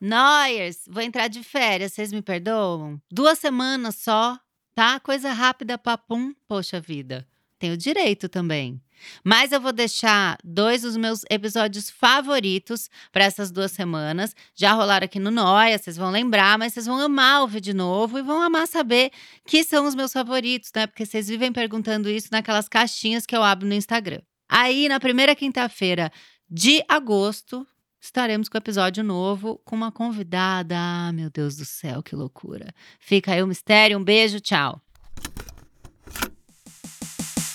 Noyers, vou entrar de férias, vocês me perdoam? Duas semanas só, tá? Coisa rápida, papum, poxa vida. Tenho direito também. Mas eu vou deixar dois dos meus episódios favoritos para essas duas semanas. Já rolaram aqui no Noia, vocês vão lembrar, mas vocês vão amar ouvir de novo e vão amar saber que são os meus favoritos, né? Porque vocês vivem perguntando isso naquelas caixinhas que eu abro no Instagram. Aí, na primeira quinta-feira de agosto, estaremos com episódio novo com uma convidada. Ah, meu Deus do céu, que loucura. Fica aí o mistério. Um beijo, tchau.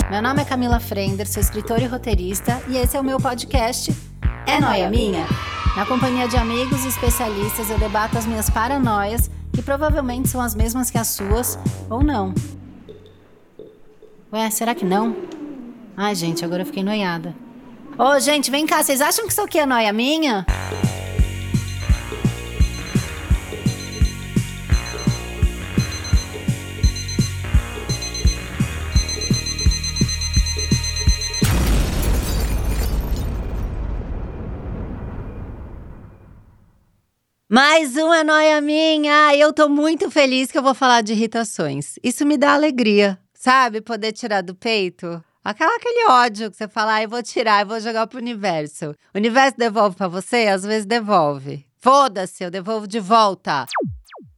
Meu nome é Camila Frender, sou escritora e roteirista, e esse é o meu podcast É Noia Minha? Na companhia de amigos e especialistas, eu debato as minhas paranoias, que provavelmente são as mesmas que as suas, ou não. Ué, será que não? Ai, gente, agora eu fiquei noiada. Ô, gente, vem cá, vocês acham que isso aqui é noia minha? Mais uma noia minha! Eu tô muito feliz que eu vou falar de irritações. Isso me dá alegria, sabe? Poder tirar do peito. Aquela, aquele ódio que você fala, ah, eu vou tirar, eu vou jogar pro universo. O universo devolve para você? Às vezes devolve. Foda-se, eu devolvo de volta.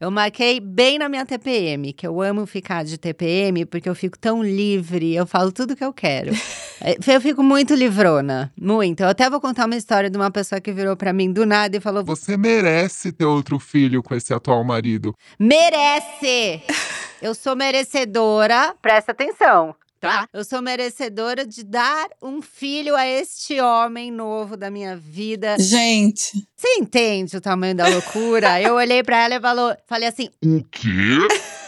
Eu marquei bem na minha TPM, que eu amo ficar de TPM porque eu fico tão livre, eu falo tudo que eu quero. É, eu fico muito livrona, muito. Eu até vou contar uma história de uma pessoa que virou para mim do nada e falou: Você merece ter outro filho com esse atual marido. Merece! Eu sou merecedora, presta atenção tá? Eu sou merecedora de dar um filho a este homem novo da minha vida. Gente. Você entende o tamanho da loucura? eu olhei para ela e falou, falei assim: O quê?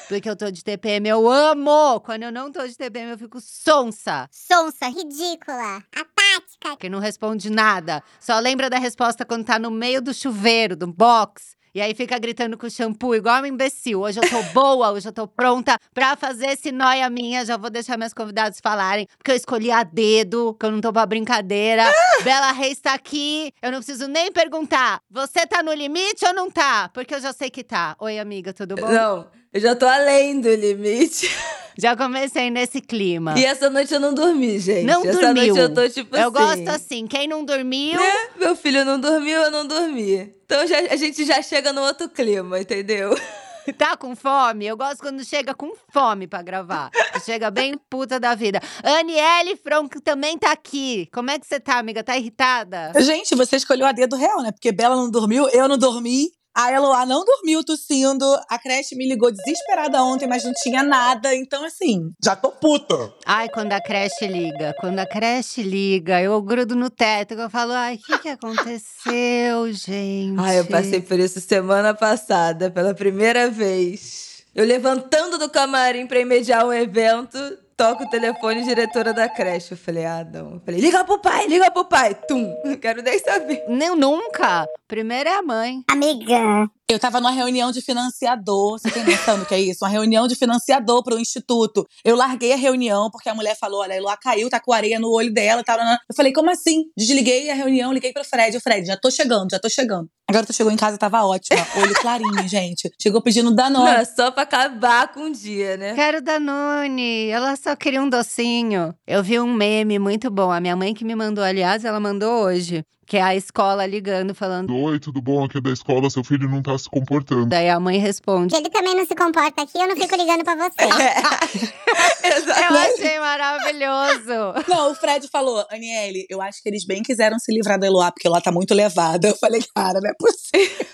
Porque eu tô de TPM, eu amo! Quando eu não tô de TPM, eu fico sonsa. Sonsa, ridícula, apática. Que não responde nada. Só lembra da resposta quando tá no meio do chuveiro, do box. E aí fica gritando com o shampoo, igual um imbecil. Hoje eu tô boa, hoje eu tô pronta pra fazer esse noia minha. Já vou deixar meus convidados falarem, porque eu escolhi a dedo, que eu não tô pra brincadeira. Bela Reis tá aqui, eu não preciso nem perguntar. Você tá no limite ou não tá? Porque eu já sei que tá. Oi, amiga, tudo bom? Não, eu já tô além do limite. Já comecei nesse clima. E essa noite eu não dormi, gente. Não essa dormiu. noite eu tô tipo eu assim. gosto assim, quem não dormiu… Né? Meu filho não dormiu, eu não dormi. Então já, a gente já chega no outro clima, entendeu? Tá com fome? Eu gosto quando chega com fome pra gravar. chega bem puta da vida. Aniele Franco também tá aqui. Como é que você tá, amiga? Tá irritada? Gente, você escolheu a dedo real, né? Porque Bela não dormiu, eu não dormi. A Eloá não dormiu tossindo. A creche me ligou desesperada ontem, mas não tinha nada. Então, assim, já tô puta. Ai, quando a creche liga. Quando a creche liga, eu grudo no teto. Eu falo, ai, o que, que aconteceu, gente? Ai, eu passei por isso semana passada, pela primeira vez. Eu levantando do camarim pra imediar um evento, toca o telefone, diretora da creche. Eu falei, ah, não. Eu falei, liga pro pai, liga pro pai. Tum, não quero nem saber. Nem nunca. Primeiro é a mãe. Amiga. Eu tava numa reunião de financiador. Você tem noção do que é isso? Uma reunião de financiador pro instituto. Eu larguei a reunião porque a mulher falou: olha, a Eloá caiu, tá com areia no olho dela. Tá, eu falei, como assim? Desliguei a reunião, liguei pro Fred. O Fred, já tô chegando, já tô chegando. Agora tu chegou em casa, tava ótima. Olho clarinho, gente. Chegou pedindo Danone. Não, só pra acabar com o dia, né? Quero Danone. Ela só queria um docinho. Eu vi um meme muito bom. A minha mãe que me mandou, aliás, ela mandou hoje. Que é a escola ligando, falando. Oi, tudo bom? Aqui é da escola, seu filho não tá se comportando. Daí a mãe responde. Ele também não se comporta aqui, eu não fico ligando pra você. Eu achei maravilhoso. Não, o Fred falou, Aniele, eu acho que eles bem quiseram se livrar da Eloá, porque ela tá muito levada. Eu falei, cara, não é possível.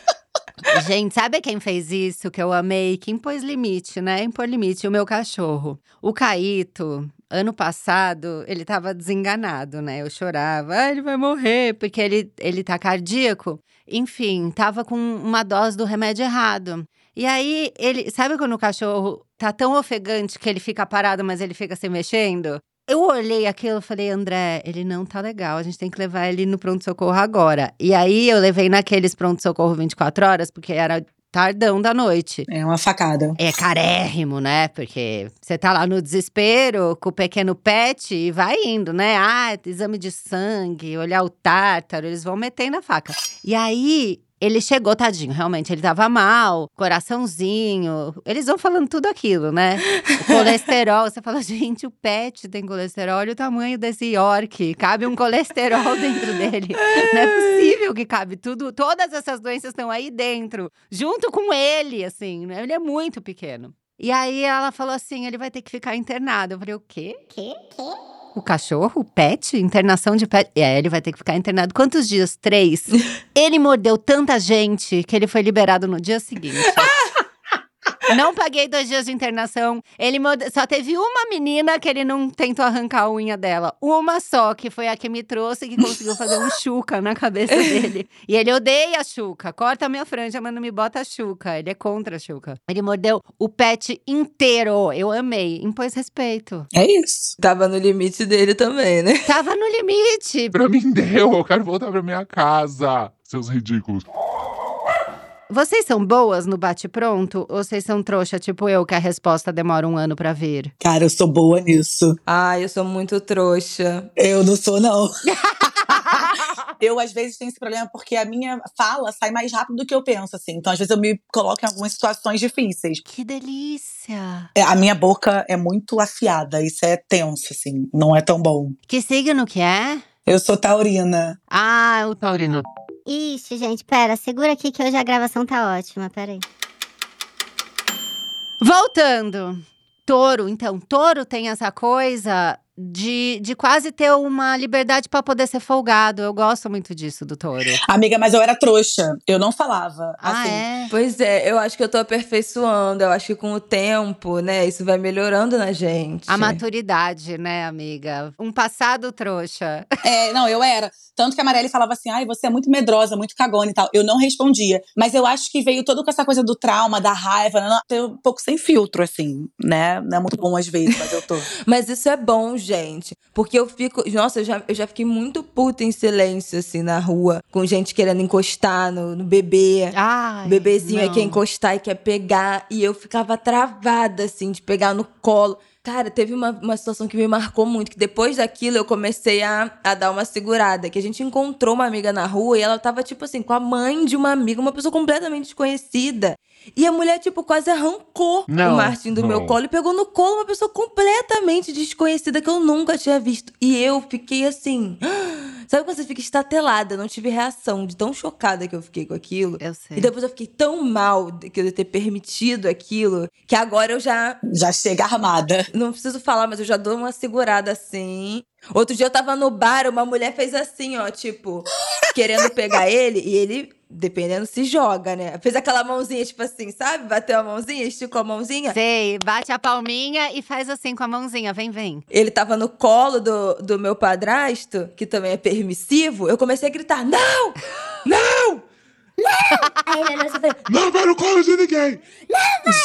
Gente, sabe quem fez isso que eu amei? Quem pôs limite, né? Impor limite, o meu cachorro. O Caíto, ano passado, ele tava desenganado, né? Eu chorava, ah, ele vai morrer, porque ele, ele tá cardíaco. Enfim, tava com uma dose do remédio errado. E aí, ele. Sabe quando o cachorro tá tão ofegante que ele fica parado, mas ele fica se mexendo? Eu olhei aquilo e falei, André, ele não tá legal, a gente tem que levar ele no pronto-socorro agora. E aí eu levei naqueles pronto-socorro 24 horas, porque era tardão da noite. É uma facada. É carérrimo, né? Porque você tá lá no desespero com o pequeno pet e vai indo, né? Ah, exame de sangue, olhar o tártaro, eles vão metendo a faca. E aí Ele chegou, tadinho, realmente, ele tava mal, coraçãozinho. Eles vão falando tudo aquilo, né? O colesterol, você fala, gente, o pet tem colesterol, olha o tamanho desse York. Cabe um colesterol dentro dele. Não é possível que cabe tudo. Todas essas doenças estão aí dentro, junto com ele, assim, né? Ele é muito pequeno. E aí ela falou assim: ele vai ter que ficar internado. Eu falei, o quê? Que? Que? O cachorro, o pet, internação de pet. E aí ele vai ter que ficar internado. Quantos dias? Três. ele mordeu tanta gente que ele foi liberado no dia seguinte. Não paguei dois dias de internação. Ele só teve uma menina que ele não tentou arrancar a unha dela. Uma só, que foi a que me trouxe, que conseguiu fazer um chuca na cabeça dele. E ele odeia a chuca. Corta a minha franja, mas não me bota a chuca. Ele é contra a chuca. Ele mordeu o pet inteiro. Eu amei. Impôs respeito. É isso. Tava no limite dele também, né? Tava no limite. Pra mim deu, eu quero voltar pra minha casa. Seus ridículos. Vocês são boas no bate-pronto? Ou vocês são trouxa, tipo eu, que a resposta demora um ano pra vir? Cara, eu sou boa nisso. Ai, eu sou muito trouxa. Eu não sou, não. eu, às vezes, tenho esse problema porque a minha fala sai mais rápido do que eu penso, assim. Então, às vezes, eu me coloco em algumas situações difíceis. Que delícia! É, A minha boca é muito afiada, isso é tenso, assim. Não é tão bom. Que signo que é? Eu sou taurina. Ah, o Taurino. Ixi, gente, pera, segura aqui que hoje a gravação tá ótima, pera aí. Voltando. Touro, então, touro tem essa coisa de, de quase ter uma liberdade pra poder ser folgado. Eu gosto muito disso do touro. Amiga, mas eu era trouxa. Eu não falava. Ah, assim. é? Pois é, eu acho que eu tô aperfeiçoando. Eu acho que com o tempo, né, isso vai melhorando na gente. A maturidade, né, amiga? Um passado trouxa. É, não, eu era. Tanto que a Marielle falava assim, ai, você é muito medrosa, muito cagona e tal. Eu não respondia. Mas eu acho que veio todo com essa coisa do trauma, da raiva, né? Tô um pouco sem filtro, assim, né? Não é muito bom às vezes, mas eu tô. Mas isso é bom, gente. Porque eu fico. Nossa, eu já, eu já fiquei muito puta em silêncio, assim, na rua, com gente querendo encostar no, no bebê. Ai, O bebezinho aí não. quer encostar e quer pegar. E eu ficava travada, assim, de pegar no colo. Cara, teve uma, uma situação que me marcou muito, que depois daquilo eu comecei a, a dar uma segurada. Que a gente encontrou uma amiga na rua e ela tava, tipo assim, com a mãe de uma amiga, uma pessoa completamente desconhecida. E a mulher, tipo, quase arrancou Não, o Martin do meu não. colo e pegou no colo uma pessoa completamente desconhecida que eu nunca tinha visto. E eu fiquei assim. Sabe quando você fica estatelada? Eu não tive reação de tão chocada que eu fiquei com aquilo. Eu sei. E depois eu fiquei tão mal de que eu ter permitido aquilo, que agora eu já. Já chega armada. Não preciso falar, mas eu já dou uma segurada assim. Outro dia eu tava no bar, uma mulher fez assim, ó, tipo, querendo pegar ele, e ele, dependendo, se joga, né? Fez aquela mãozinha, tipo assim, sabe? Bateu a mãozinha, esticou a mãozinha. Sei, bate a palminha e faz assim com a mãozinha. Vem, vem. Ele tava no colo do, do meu padrasto, que também é permissivo. Eu comecei a gritar: Não! Não! Aí ele olhou e falou, Não vai no colo de ninguém!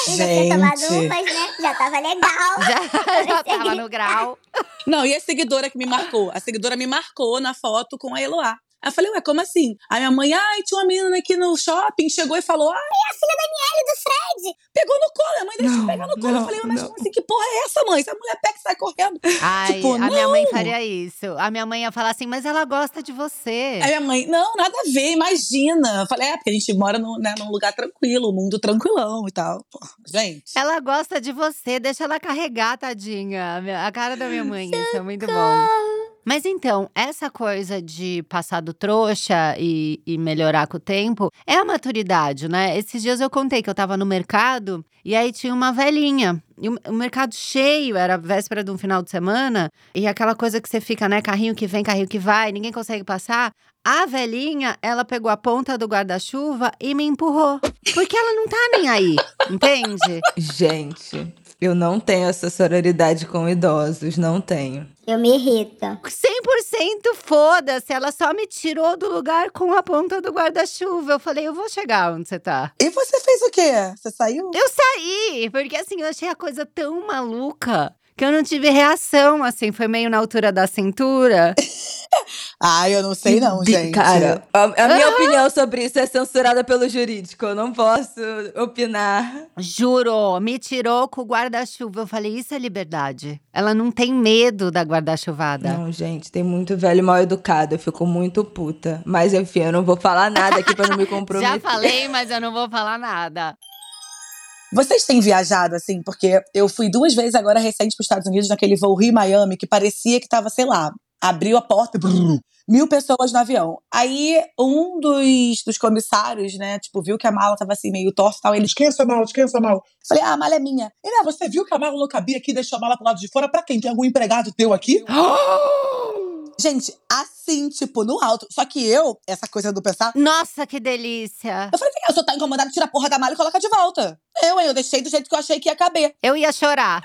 eu já tinha tomado Gente. umas, né? Já tava legal. Já, já tava no grau. Não, e a seguidora que me marcou? A seguidora me marcou na foto com a Eloá. Aí eu falei, ué, como assim? Aí minha mãe, ai, tinha uma menina aqui no shopping, chegou e falou, ai, É a filha da Daniele do Fred. pegou no colo. A mãe deixa Não, pegar no colo. não, eu falei, mas não. como assim? Que porra é essa, mãe? Essa mulher pega e sai correndo. Ai, Tipo, a minha mãe não. faria isso. A minha mãe ia falar assim, mas ela gosta de você. Aí minha mãe, não, nada a ver, imagina. Eu falei, é, porque a gente mora no, né, num lugar tranquilo, um mundo tranquilão e tal. Pô, gente. Ela gosta de você, deixa ela carregar, tadinha. A cara da minha mãe, isso é muito bom. Mas então, essa coisa de passar do trouxa e, e melhorar com o tempo é a maturidade, né? Esses dias eu contei que eu tava no mercado e aí tinha uma velhinha. E o, o mercado cheio, era véspera de um final de semana, e aquela coisa que você fica, né? Carrinho que vem, carrinho que vai, ninguém consegue passar. A velhinha, ela pegou a ponta do guarda-chuva e me empurrou. Porque ela não tá nem aí, entende? Gente, eu não tenho essa sororidade com idosos, não tenho. Eu me irrito. 100% foda-se, ela só me tirou do lugar com a ponta do guarda-chuva. Eu falei, eu vou chegar onde você tá. E você fez o quê? Você saiu? Eu saí, porque assim, eu achei a coisa tão maluca que eu não tive reação, assim, foi meio na altura da cintura. Ai, eu não sei não, gente. Cara, a, a minha opinião sobre isso é censurada pelo jurídico. Eu não posso opinar. Juro, me tirou com o guarda-chuva. Eu falei, isso é liberdade. Ela não tem medo da guarda-chuvada. Não, gente, tem muito velho mal educado. Eu fico muito puta. Mas enfim, eu não vou falar nada aqui pra não me comprometer. Já falei, mas eu não vou falar nada. Vocês têm viajado, assim, porque eu fui duas vezes agora recente para os Estados Unidos, naquele voo Rio-Miami, que parecia que tava, sei lá, abriu a porta e brrr, mil pessoas no avião. Aí um dos, dos comissários, né, tipo, viu que a mala tava assim, meio torta e tal. Ele Esqueça mal, esqueça mal. falei, ah, a mala é minha. E né, você viu que a mala não cabia aqui e deixou a mala pro lado de fora? Pra quem? Tem algum empregado teu aqui? Gente, assim, tipo, no alto. Só que eu, essa coisa do pensar. Nossa, que delícia. Eu falei, eu só tá incomodado, tira a porra da mala e coloca de volta. Eu, hein, eu deixei do jeito que eu achei que ia caber. Eu ia chorar.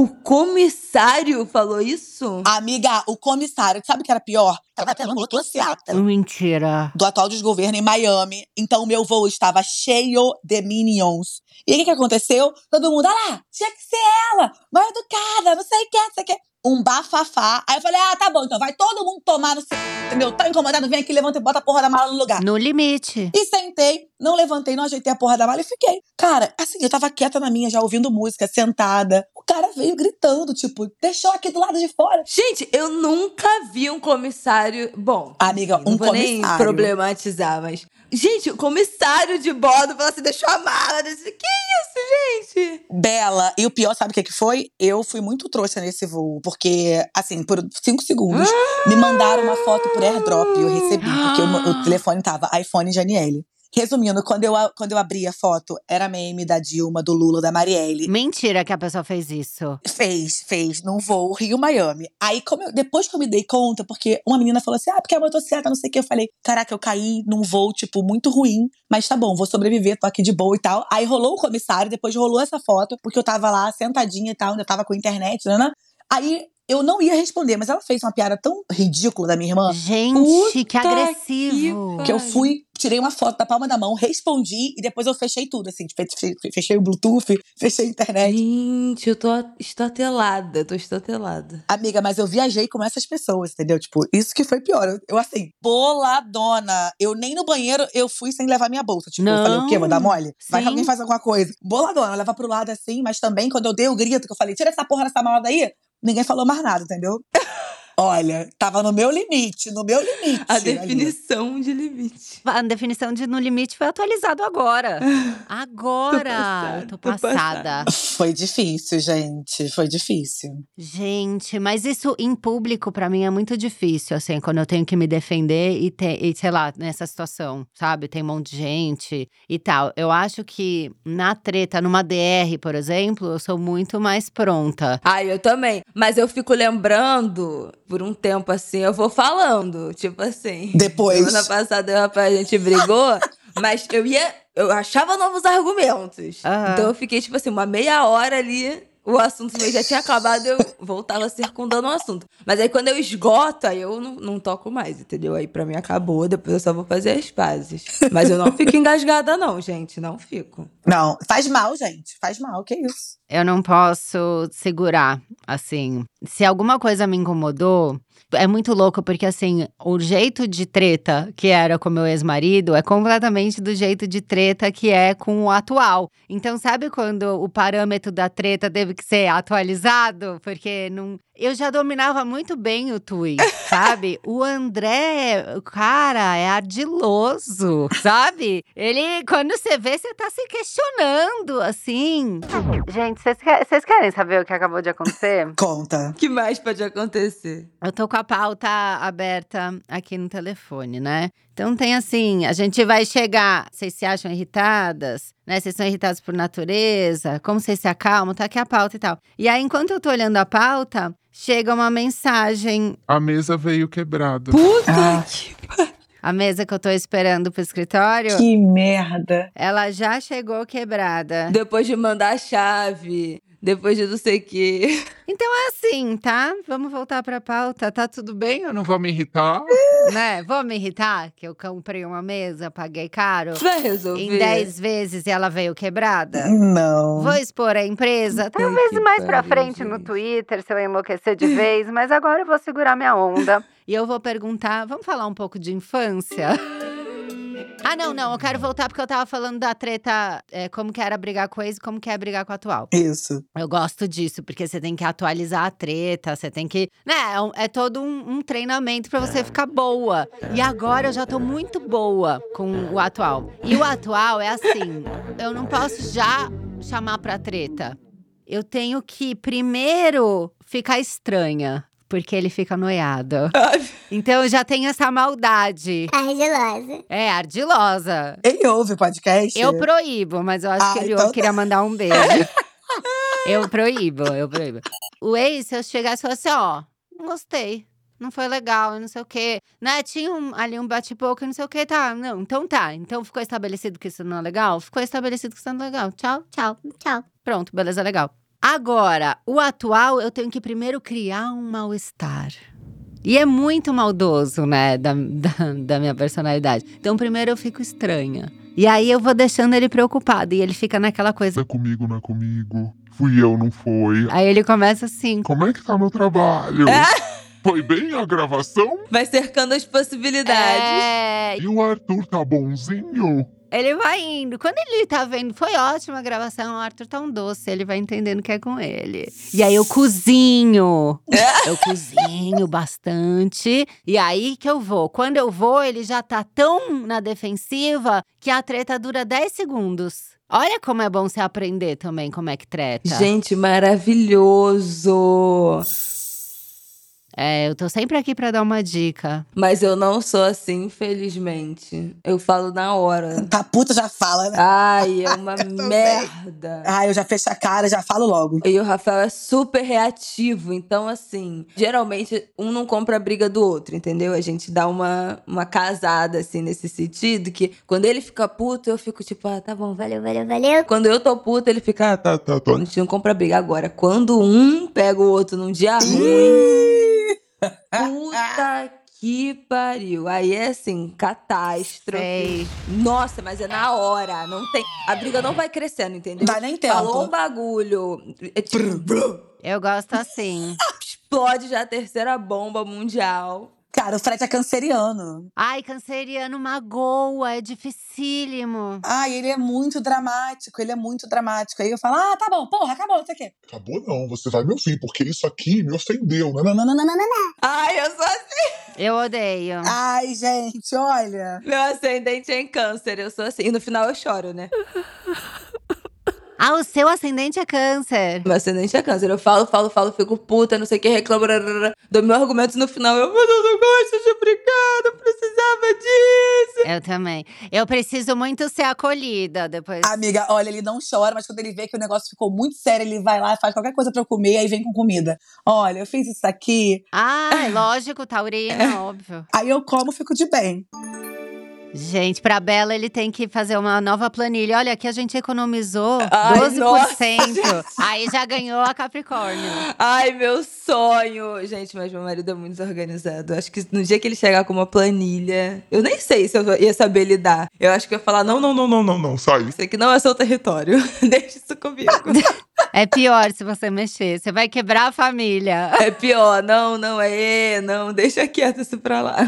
O comissário falou isso? Amiga, o comissário, sabe o que era pior? Tava tendo motocicleta. Mentira. do atual desgoverno em Miami. Então, o meu voo estava cheio de minions. E aí, o que, que aconteceu? Todo mundo, ah lá, tinha que ser ela, mal educada, não sei o que, não sei o que. Um bafafá. Aí eu falei, ah, tá bom, então vai todo mundo tomar no seu. Entendeu? Tá incomodado, vem aqui, levanta e bota a porra da mala no lugar. No limite. E sentei, não levantei, não ajeitei a porra da mala e fiquei. Cara, assim, eu tava quieta na minha, já ouvindo música, sentada. O cara veio gritando, tipo, deixou aqui do lado de fora. Gente, eu nunca vi um comissário. Bom, Amiga, enfim, não um vou nem comissário. problematizar, mas. Gente, o comissário de bordo falou assim: deixou a mala. Disse, que isso, gente? Bela, e o pior, sabe o que, que foi? Eu fui muito trouxa nesse voo, porque, assim, por cinco segundos, me mandaram uma foto por airdrop, eu recebi, porque o, o telefone tava iPhone Janiele. Resumindo, quando eu, quando eu abri a foto, era meme da Dilma, do Lula, da Marielle. Mentira que a pessoa fez isso. Fez, fez, num voo Rio-Miami. Aí, eu- depois que eu me dei conta, porque uma menina falou assim: ah, porque a motocicleta, não sei o que. Eu falei: caraca, eu caí num voo, tipo, muito ruim, mas tá bom, vou sobreviver, tô aqui de boa e tal. Aí rolou o comissário, depois rolou essa foto, porque eu tava lá sentadinha e tal, ainda tava com internet, né? Aí eu não ia responder, mas ela fez uma piada tão ridícula da minha irmã Gente, que Puta agressivo. que que eu fui, tirei uma foto da palma da mão, respondi e depois eu fechei tudo, assim, fe- fe- fechei o Bluetooth, fechei a internet. Gente, eu tô estatelada, tô estatelada. Amiga, mas eu viajei com essas pessoas, entendeu? Tipo, isso que foi pior. Eu, eu, assim, boladona. Eu nem no banheiro eu fui sem levar minha bolsa. Tipo, eu falei, o quê? Vou dar mole? Vai que Sim. alguém faz alguma coisa. Boladona, leva pro lado assim, mas também quando eu dei o grito, que eu falei, tira essa porra dessa mala daí, ninguém falou mais nada, entendeu? Olha, tava no meu limite, no meu limite. A ali. definição de limite. A definição de no limite foi atualizado agora. Agora. Tô Tô passada, passada. tô Foi difícil, gente. Foi difícil. Gente, mas isso em público pra mim é muito difícil, assim, quando eu tenho que me defender e, te, e sei lá, nessa situação, sabe? Tem um monte de gente e tal. Eu acho que na treta, numa DR, por exemplo, eu sou muito mais pronta. Ai, eu também. Mas eu fico lembrando, por um tempo assim, eu vou falando. Tipo assim. Depois. Semana passada eu rapaz, a gente brigou, mas eu ia. Eu achava novos argumentos. Aham. Então eu fiquei, tipo assim, uma meia hora ali. O assunto meio já tinha acabado, eu voltava circundando o assunto. Mas aí quando eu esgoto, aí eu não, não toco mais, entendeu? Aí pra mim acabou, depois eu só vou fazer as pazes. Mas eu não fico engasgada, não, gente. Não fico. Não, faz mal, gente. Faz mal, que isso. Eu não posso segurar, assim. Se alguma coisa me incomodou, é muito louco, porque assim, o jeito de treta que era com meu ex-marido é completamente do jeito de treta que é com o atual. Então, sabe quando o parâmetro da treta teve que ser atualizado? Porque não. Eu já dominava muito bem o Tui, sabe? O André, o cara, é ardiloso, sabe? Ele, quando você vê, você tá se questionando, assim. Gente, vocês que- vocês querem saber o que acabou de acontecer? Conta. O que mais pode acontecer? Eu tô com a pauta aberta aqui no telefone, né? Então tem assim, a gente vai chegar. Vocês se acham irritadas? Né? Vocês são irritados por natureza? Como vocês se acalmam? Tá aqui a pauta e tal. E aí, enquanto eu tô olhando a pauta, chega uma mensagem. A mesa veio quebrada. Puta Ah. que. A mesa que eu tô esperando pro escritório, Que merda. ela já chegou quebrada. Depois de mandar a chave, Depois de não sei o quê. Então é assim, tá? Vamos voltar pra pauta. Tá tudo bem? Eu não vou me irritar. né? Vou me irritar? Que eu comprei uma mesa, paguei caro. Vai resolver. Em 10 vezes e ela veio quebrada. Não. Vou expor a empresa? Talvez mais pra pariu, frente no gente. Twitter, se eu enlouquecer de vez, mas agora eu vou segurar minha onda. E eu vou perguntar, vamos falar um pouco de infância? Ah, não, não, eu quero voltar porque eu tava falando da treta, é, como que era brigar com o ex e como que é brigar com o atual. Isso. Eu gosto disso, porque você tem que atualizar a treta, você tem que. Né, é, é todo um, um treinamento pra você ficar boa. E agora eu já tô muito boa com o atual. E o atual é assim: eu não posso já chamar pra treta. Eu tenho que primeiro ficar estranha, porque ele fica noiado. Então eu já tenho essa maldade. Argilosa. É, ardilosa. Ele ouve o podcast? Eu proíbo, mas eu acho Ah, que ele então eu queria mandar um beijo. eu proíbo, eu proíbo. O ex, se eu chegasse e falasse, ó, não gostei. Não foi legal, e não sei o quê. Né? Tinha um- ali um bate-boca, e não sei o quê. Tá, não, então tá. Então ficou estabelecido que isso não é legal? Ficou estabelecido que isso não é legal. Tchau. Tchau, tchau. Pronto, beleza, legal. Agora, o atual, eu tenho que primeiro criar um mal-estar. E é muito maldoso, né, da, da, da minha personalidade. Então, primeiro eu fico estranha. E aí eu vou deixando ele preocupado. E ele fica naquela coisa. Não é comigo, não é comigo. Fui eu, não foi. Aí ele começa assim. Como é que tá meu trabalho? Foi bem a gravação? Vai cercando as possibilidades. É, E o Arthur tá bonzinho? Ele vai indo. Quando ele tá vendo, foi ótima a gravação, o Arthur tá um doce, ele vai entendendo que é com ele. E aí eu cozinho. eu cozinho bastante. E aí que eu vou. Quando eu vou, ele já tá tão na defensiva que a treta dura 10 segundos. Olha como é bom você aprender também como é que treta. Gente, maravilhoso. É, eu tô sempre aqui pra dar uma dica. Mas eu não sou assim, infelizmente. Eu falo na hora. Tá puta, já fala, né? Ai, é uma merda. Ah, eu já fecho a cara, já falo logo. E o Rafael é super reativo, então assim, geralmente um não compra a briga do outro, entendeu? A gente dá uma, uma casada, assim, nesse sentido, que quando ele fica puto, eu fico tipo, ah, tá bom, valeu. Valeu, valeu, valeu. Quando eu tô puto, ele fica, ah, tá, tá, tá. A gente não compra briga. Agora, quando um pega o outro num dia ruim, puta que pariu. Aí é assim, catástrofe. Sei. Nossa, mas é na hora, não tem. A briga não vai crescendo, entendeu? Dá nem tempo. Falou um bagulho. É tipo, Eu gosto assim. explode já a terceira bomba mundial. Cara, o Fred é canceriano. Ai, canceriano magoa, é dificílimo. Ai, ele é muito dramático, ele é muito dramático. Aí eu falo, ah, tá bom, porra, acabou, não sei o quê. Acabou não, você vai me ouvir, porque isso aqui me ofendeu, né? Não, não, não, não, não, não. Ai, eu sou assim. Eu odeio. Ai, gente, olha. Meu ascendente é em câncer, eu sou assim. E no final eu choro, né? Ah, o seu ascendente é câncer. Meu ascendente é câncer. Eu falo, falo, falo, fico puta, não sei o que, reclamo, dou meu argumento no final. Eu, mas eu não gosto de brigar, não precisava disso. Eu também. Eu preciso muito ser acolhida depois. Amiga, olha, ele não chora, mas quando ele vê que o negócio ficou muito sério, ele vai lá, faz qualquer coisa pra eu comer, aí vem com comida. Olha, eu fiz isso aqui, Ah, é lógico, taurina, óbvio. aí eu como, fico de bem. Gente, pra Bela ele tem que fazer uma nova planilha. Olha, aqui a gente economizou Ai, 12%. nossa. Aí já ganhou a Capricórnio. Ai, meu sonho. Gente, mas meu marido é muito desorganizado. Acho que no dia que ele chegar com uma planilha, eu nem sei se eu ia saber lidar. Eu acho que eu ia falar: não, não, não, não, não, não, sai. Isso aqui não é seu território. Deixa isso comigo. É pior se você mexer. Você vai quebrar a família. é pior. Não, não, é, não. Deixa quieto isso pra lá.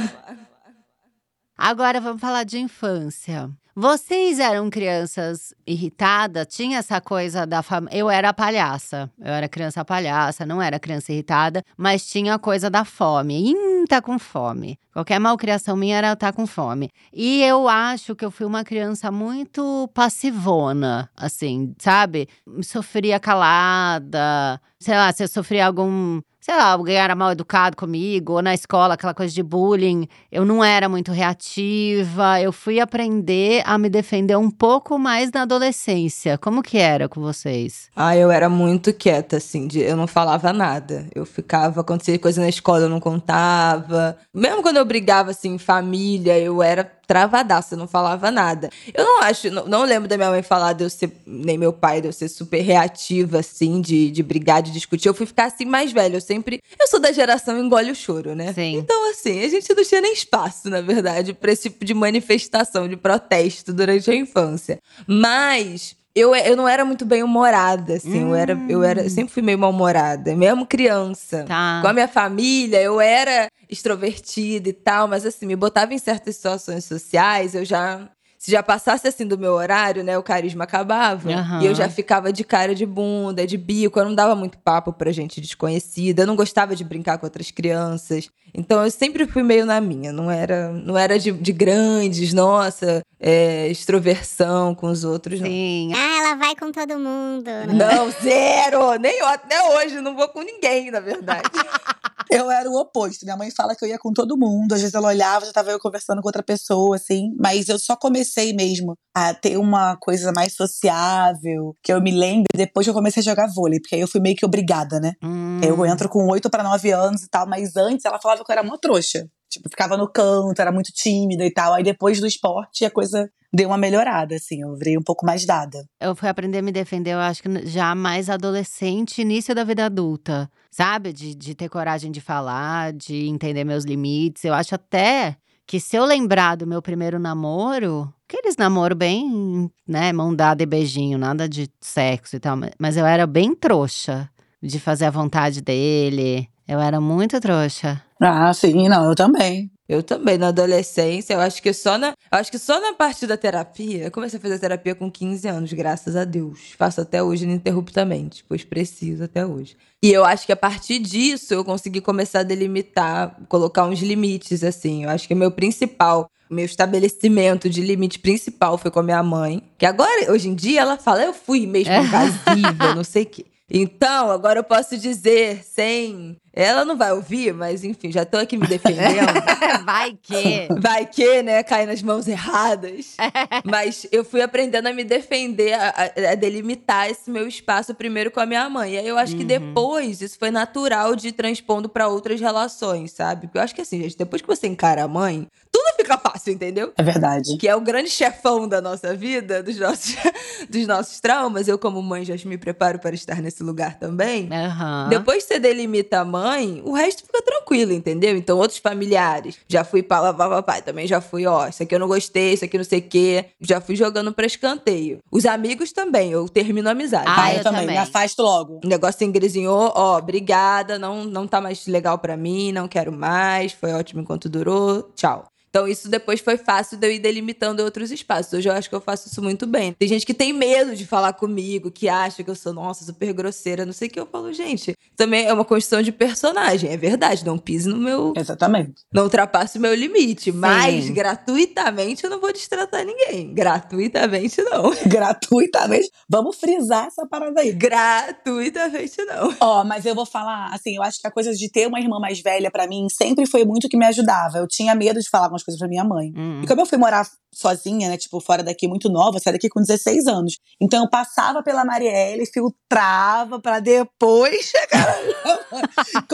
Agora vamos falar de infância. Vocês eram crianças irritadas? Tinha essa coisa da família. Eu era palhaça. Eu era criança palhaça, não era criança irritada, mas tinha a coisa da fome. Ih, tá com fome. Qualquer malcriação minha era estar com fome. E eu acho que eu fui uma criança muito passivona, assim, sabe? Sofria calada. Sei lá, se eu sofria algum sei lá, alguém era mal educado comigo, ou na escola, aquela coisa de bullying, eu não era muito reativa. Eu fui aprender a me defender um pouco mais na adolescência. Como que era com vocês? Ah, eu era muito quieta, assim, de, eu não falava nada. Eu ficava, acontecia coisa na escola, eu não contava. Mesmo quando eu brigava, assim, em família, eu era travadaça, eu não falava nada. Eu não acho, não, não lembro da minha mãe falar de eu ser, nem meu pai, de eu ser super reativa, assim, de, de brigar, de discutir. Eu fui ficar assim mais velha. Eu sempre. Eu sou da geração engole o choro, né? Sim. Então, assim, a gente não tinha nem espaço, na verdade, pra esse tipo de manifestação, de protesto durante a infância. Mas. Eu, eu não era muito bem humorada, assim. Eu, era, eu era, eu sempre fui meio mal-humorada, mesmo criança. Tá. Com a minha família, eu era extrovertida e tal, mas assim, me botava em certas situações sociais, eu já. Se já passasse assim do meu horário, né, o carisma acabava. Aham. E eu já ficava de cara de bunda, de bico, eu não dava muito papo pra gente desconhecida, eu não gostava de brincar com outras crianças. Então eu sempre fui meio na minha, não era, não era de, de grandes, nossa, é, extroversão com os outros, não. Sim. Ah, ela vai com todo mundo. né? Não, zero! Nem eu, até hoje, não vou com ninguém, na verdade. Eu era o oposto. Minha mãe fala que eu ia com todo mundo. Às vezes ela olhava, já tava eu conversando com outra pessoa, assim. Mas eu só comecei mesmo a ter uma coisa mais sociável, que eu me lembro depois que eu comecei a jogar vôlei, porque aí eu fui meio que obrigada, né? Hum. Eu entro com 8 para 9 anos e tal, mas antes ela falava que eu era uma trouxa. Tipo, ficava no canto, era muito tímida e tal. Aí depois do esporte a coisa deu uma melhorada, assim. Eu virei um pouco mais dada. Eu fui aprender a me defender, eu acho que já mais adolescente, início da vida adulta. Sabe? De, de ter coragem de falar, de entender meus limites. Eu acho até que se eu lembrar do meu primeiro namoro, aqueles namoro bem, né, mão dada e beijinho, nada de sexo e tal, mas- eu era bem trouxa de fazer a vontade dele. Eu era muito trouxa. Ah, sim, não, eu também. Eu também, na adolescência, eu acho que só na, eu acho que só na parte da terapia, eu comecei a fazer terapia com 15 anos, graças a Deus. Faço até hoje ininterruptamente, pois preciso até hoje. E eu acho que a partir disso eu consegui começar a delimitar, colocar uns limites assim. Eu acho que o meu principal, o meu estabelecimento de limite principal foi com a minha mãe, que agora hoje em dia ela fala, eu fui mesmo invasiva, não sei o quê. Então, agora eu posso dizer sem. Ela não vai ouvir, mas enfim, já tô aqui me defendendo. Vai que. Vai que, né, cai nas mãos erradas. Mas eu fui aprendendo a me defender, a, a- delimitar esse meu espaço primeiro com a minha mãe. E aí eu acho que depois isso foi natural de ir transpondo pra outras relações, sabe? Porque eu acho que assim, gente, depois que você encara a mãe, tudo fica fácil, entendeu? É verdade. Que é o grande chefão da nossa vida, dos nossos, dos nossos traumas. Eu, como mãe, já me preparo para estar nesse lugar também. Aham. Depois que você delimita a mãe, o resto fica tranquilo, entendeu? Então, outros familiares. Já fui pra lavar papai, também já fui, ó, isso aqui eu não gostei, isso aqui não sei o quê. Já fui jogando pra escanteio. Os amigos também, eu termino a amizade. Ah, Ah, eu eu também. também. Me afasto logo. O negócio engresinhou, ó, obrigada, não, não tá mais legal pra mim, não quero mais, foi ótimo enquanto durou, tchau. Então, isso depois foi fácil de eu ir delimitando outros espaços. Hoje eu acho que eu faço isso muito bem. Tem gente que tem medo de falar comigo, que acha que eu sou, nossa, super grosseira, não sei o que. Eu falo, gente, também é uma construção de personagem, é verdade. Não pise no meu. Exatamente. Não ultrapasse o meu limite. Mas, gratuitamente, eu não vou destratar ninguém. Gratuitamente, não. Gratuitamente. Vamos frisar essa parada aí. Gratuitamente, não. Ó, mas eu vou falar, assim, eu acho que a coisa de ter uma irmã mais velha pra mim sempre foi muito que me ajudava. Eu tinha medo de falar algumas coisas pra minha mãe. Hum. E como eu fui morar sozinha, né, tipo, fora daqui muito nova, eu saí daqui com 16 anos. Então eu passava pela Marielle, filtrava pra depois chegar na minha mãe.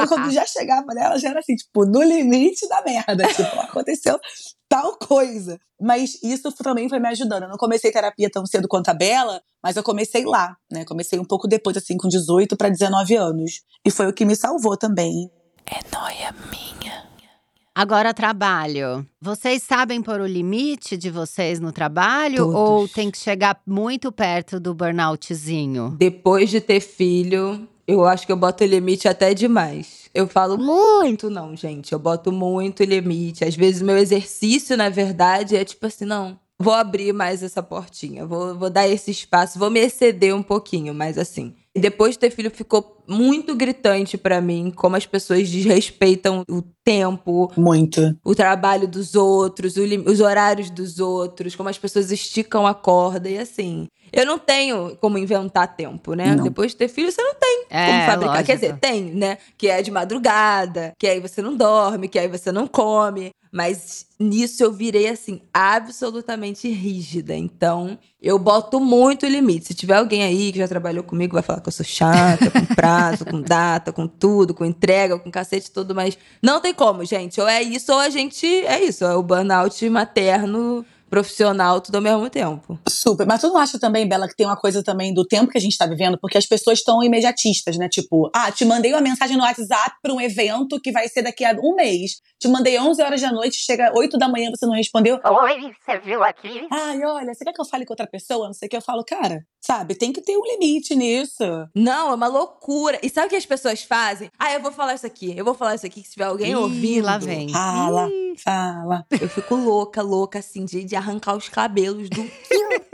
Quando já chegava nela, já era assim, tipo, no limite da merda. Tipo, aconteceu tal coisa. Mas isso também foi me ajudando. Eu não comecei terapia tão cedo quanto a Bela, mas eu comecei lá, né? Comecei um pouco depois, assim, com 18 pra 19 anos. E foi o que me salvou também. É nóia minha. Agora, trabalho. Vocês sabem pôr o limite de vocês no trabalho? Todos. Ou tem que chegar muito perto do burnoutzinho? Depois de ter filho, eu acho que eu boto limite até demais. Eu falo muito não, gente. Eu boto muito limite. Às vezes, o meu exercício, na verdade, é tipo assim, não. Vou abrir mais essa portinha, vou, vou dar esse espaço, vou me exceder um pouquinho, mas assim. E depois de ter filho, ficou muito gritante pra mim como as pessoas desrespeitam o tempo, Muito. o trabalho dos outros, os horários dos outros, como as pessoas esticam a corda e assim. Eu não tenho como inventar tempo, né? Não. Depois de ter filho, você não tem como É, fabricar. lógico. Quer dizer, tem, né? Que é de madrugada, que aí você não dorme, que aí você não come. Mas nisso eu virei, assim, absolutamente rígida. Então, eu boto muito limite. Se tiver alguém aí que já trabalhou comigo, vai falar que eu sou chata, com prazo, com data, com tudo, com entrega, com cacete tudo, mas não tem como, gente. Ou é isso, ou a gente é isso. É o burnout materno, profissional, tudo ao mesmo tempo. Super. Mas tu não acha também, Bela, que tem uma coisa também do tempo que a gente tá vivendo? Porque as pessoas estão imediatistas, né? Tipo, ah, te mandei uma mensagem no WhatsApp pra um evento que vai ser daqui a um mês. Te mandei 11 horas da noite, chega 8 da manhã, você não respondeu. Oi, você viu aqui? Ai, olha, você quer que eu fale com outra pessoa? Não sei o que. Eu falo, cara, sabe, tem que ter um limite nisso. Não, é uma loucura. E sabe o que as pessoas fazem? Ah, eu vou falar isso aqui, eu vou falar isso aqui, que se tiver alguém Ih, ouvindo. lá vem. Fala, Ih. fala. Eu fico louca, louca, assim, de, de arrancar os cabelos do.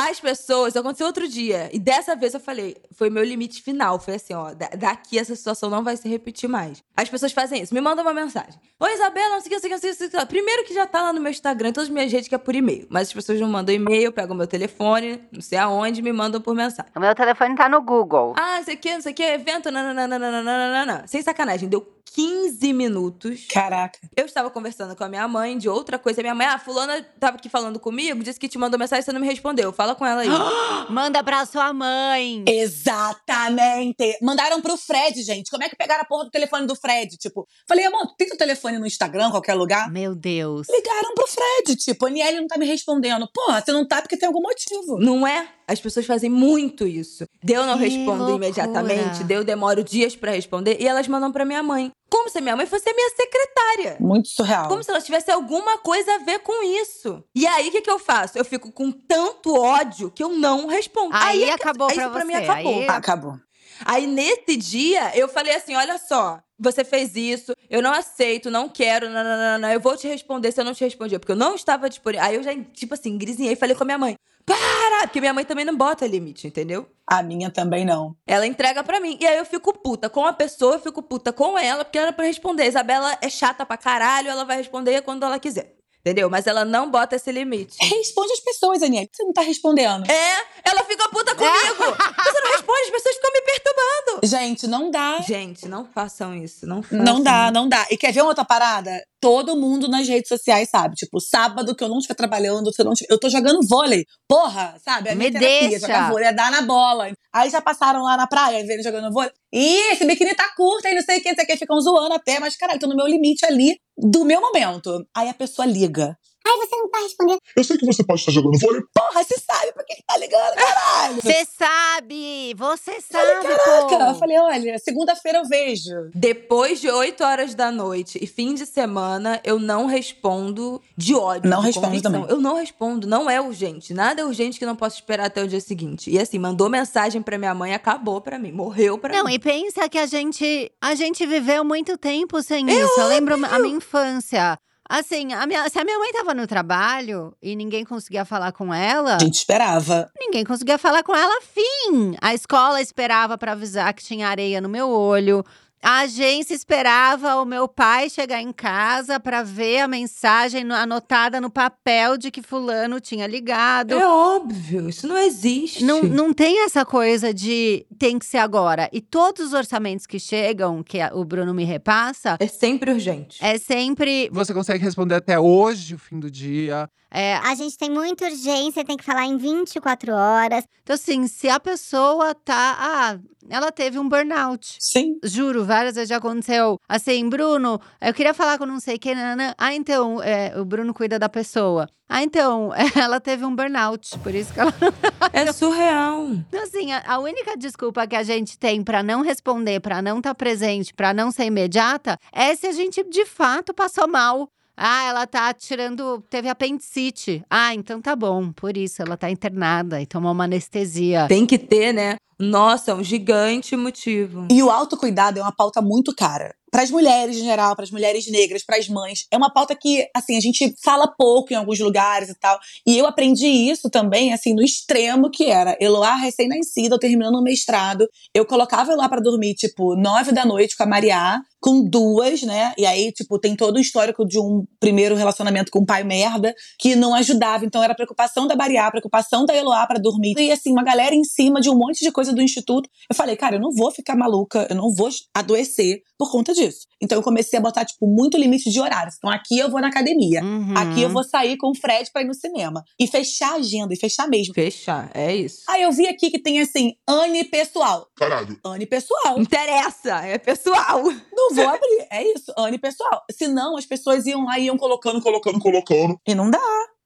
As pessoas, aconteceu outro dia, e dessa vez eu falei, foi meu limite final. Foi assim, ó, da- daqui essa situação não vai se repetir mais. As pessoas fazem isso, me mandam uma mensagem. Oi, Isabela, não sei o que, não sei o que, não sei o que, não sei o que. Primeiro que já tá lá no meu Instagram, todas as minhas redes que é por e-mail. Mas as pessoas não mandam e-mail, pegam meu telefone, não sei aonde, me mandam por mensagem. O meu telefone tá no Google. Ah, não sei o que, não sei o que, evento, nananana. Sem sacanagem, deu 15 minutos. Caraca. Eu estava conversando com a minha mãe de outra coisa. Minha mãe, ah, fulana tava aqui falando comigo, disse que te mandou mensagem e você não me respondeu. Fala com ela aí. Manda pra sua mãe. Exatamente. Mandaram pro Fred, gente. Como é que pegaram a porra do telefone do Fred? Tipo, falei, amor, tem teu telefone no Instagram, qualquer lugar? Meu Deus. Ligaram pro Fred, tipo, a Aniele não tá me respondendo. Porra, você não tá porque tem algum motivo. Não é? As pessoas fazem muito isso. Deu não Que respondo loucura. imediatamente, deu demoro dias pra responder e elas mandam pra minha mãe. Como se a minha mãe fosse a minha secretária. Muito surreal. Como se ela tivesse alguma coisa a ver com isso. E aí, o que, que eu faço? Eu fico com tanto ódio que eu não respondo. Aí, é- acabou aí pra isso pra mim você. acabou. Aí- Acabou. Aí nesse dia eu falei assim: olha só, você fez isso, eu não aceito, não quero, não, não, não, não, eu vou te responder se eu não te respondi, porque eu não estava disponível. Aí eu já, tipo assim, grisinhei e falei com a minha mãe: para! Porque minha mãe também não bota limite, entendeu? A minha também não. Ela entrega pra mim. E aí eu fico puta com a pessoa, eu fico puta com ela, porque era pra responder. Isabela é chata pra caralho, ela vai responder quando ela quiser. Entendeu? Mas ela não bota esse limite. Responde as pessoas, Aniele. Você não tá respondendo. É, ela fica puta comigo. Você não responde, as pessoas ficam me perturbando. Gente, não dá. Gente, não façam isso. Não façam Não dá, não dá. E quer ver uma outra parada? Todo mundo nas redes sociais sabe. Tipo, sábado que eu não estiver trabalhando, se eu não estiver. Eu tô jogando vôlei. Porra, sabe? É minha Me terapia, deixa. jogar vôlei, é dar na bola. Aí já passaram lá na praia, vendo jogando vôlei. Ih, esse biquíni tá curto, aí não sei o que, não sei o que. Ficam zoando até, mas caralho, tô no meu limite ali do meu momento. Aí a pessoa liga. Ai, você não tá respondendo. Eu sei que você pode estar jogando vôlei. Porra, você sabe pra que ele tá ligando, caralho? Você sabe! Você Falei, sabe, caraca. Eu pô! falei, olha, segunda-feira eu vejo. Depois de 8 horas da noite e fim de semana, eu não respondo de ódio. Não de respondo convicção. também. Eu não respondo, não é urgente. Nada é urgente que não posso esperar até o dia seguinte. E assim, mandou mensagem pra minha mãe, acabou pra mim, morreu pra Não, mim. e pensa que a gente, a gente viveu muito tempo sem isso. Eu lembro a minha infância. Assim, a minha- se a minha mãe tava no trabalho e ninguém conseguia falar com ela, A gente esperava. ninguém conseguia falar com ela, fim. A escola esperava pra avisar que tinha areia no meu olho. A agência esperava o meu pai chegar em casa pra ver a mensagem no- anotada no papel de que fulano tinha ligado. É óbvio, isso não existe. Não, não tem essa coisa de tem que ser agora. E todos os orçamentos que chegam, que a- o Bruno me repassa, É sempre urgente. é sempre. Você consegue responder até hoje, o fim do dia. é, A gente tem muita urgência, tem que falar em 24 horas. então, assim, se a pessoa tá. Ah, ela teve um burnout. Sim. Juro, várias vezes já aconteceu. Assim, Bruno, eu queria falar com não sei quem. nanã. Ah, então, é, o Bruno cuida da pessoa. Ah, então, ela teve um burnout, por isso que ela. É surreal. Então, assim, a, a única desculpa que a gente tem pra não responder, pra não estar presente, pra não ser imediata, é se a gente de fato passou mal. Ah, ela tá tirando. Teve apendicite. Ah, então tá bom. Por isso, ela tá internada e tomou uma anestesia. Tem que ter, né? Nossa, um gigante motivo. E o autocuidado é uma pauta muito cara. Para as mulheres em geral, para as mulheres negras, para as mães. É uma pauta que, assim, a gente fala pouco em alguns lugares e tal. E eu aprendi isso também, assim, no extremo que era. Eloá, recém-nascida, eu terminando o mestrado. Eu colocava Eloá pra dormir, tipo, nove da noite com a Mariá, com duas, né? E aí, tipo, tem todo o histórico de um primeiro relacionamento com um pai merda, que não ajudava. Então era preocupação da Mariá, preocupação da Eloá pra dormir. E assim, uma galera em cima de um monte de coisa do instituto. Eu falei, cara, eu não vou ficar maluca, eu não vou adoecer por conta disso. Então eu comecei a botar, tipo, muito limite de horários. Então aqui eu vou na academia. Uhum. Aqui eu vou sair com o Fred pra ir no cinema. E fechar a agenda, e fechar mesmo. Fechar, é isso. Aí eu vi aqui que tem assim, Anne pessoal. Caralho. Anne pessoal. Interessa, é pessoal. Não vou abrir. É isso, Anne pessoal. Senão as pessoas iam lá e iam colocando, colocando, Colocando. E não dá.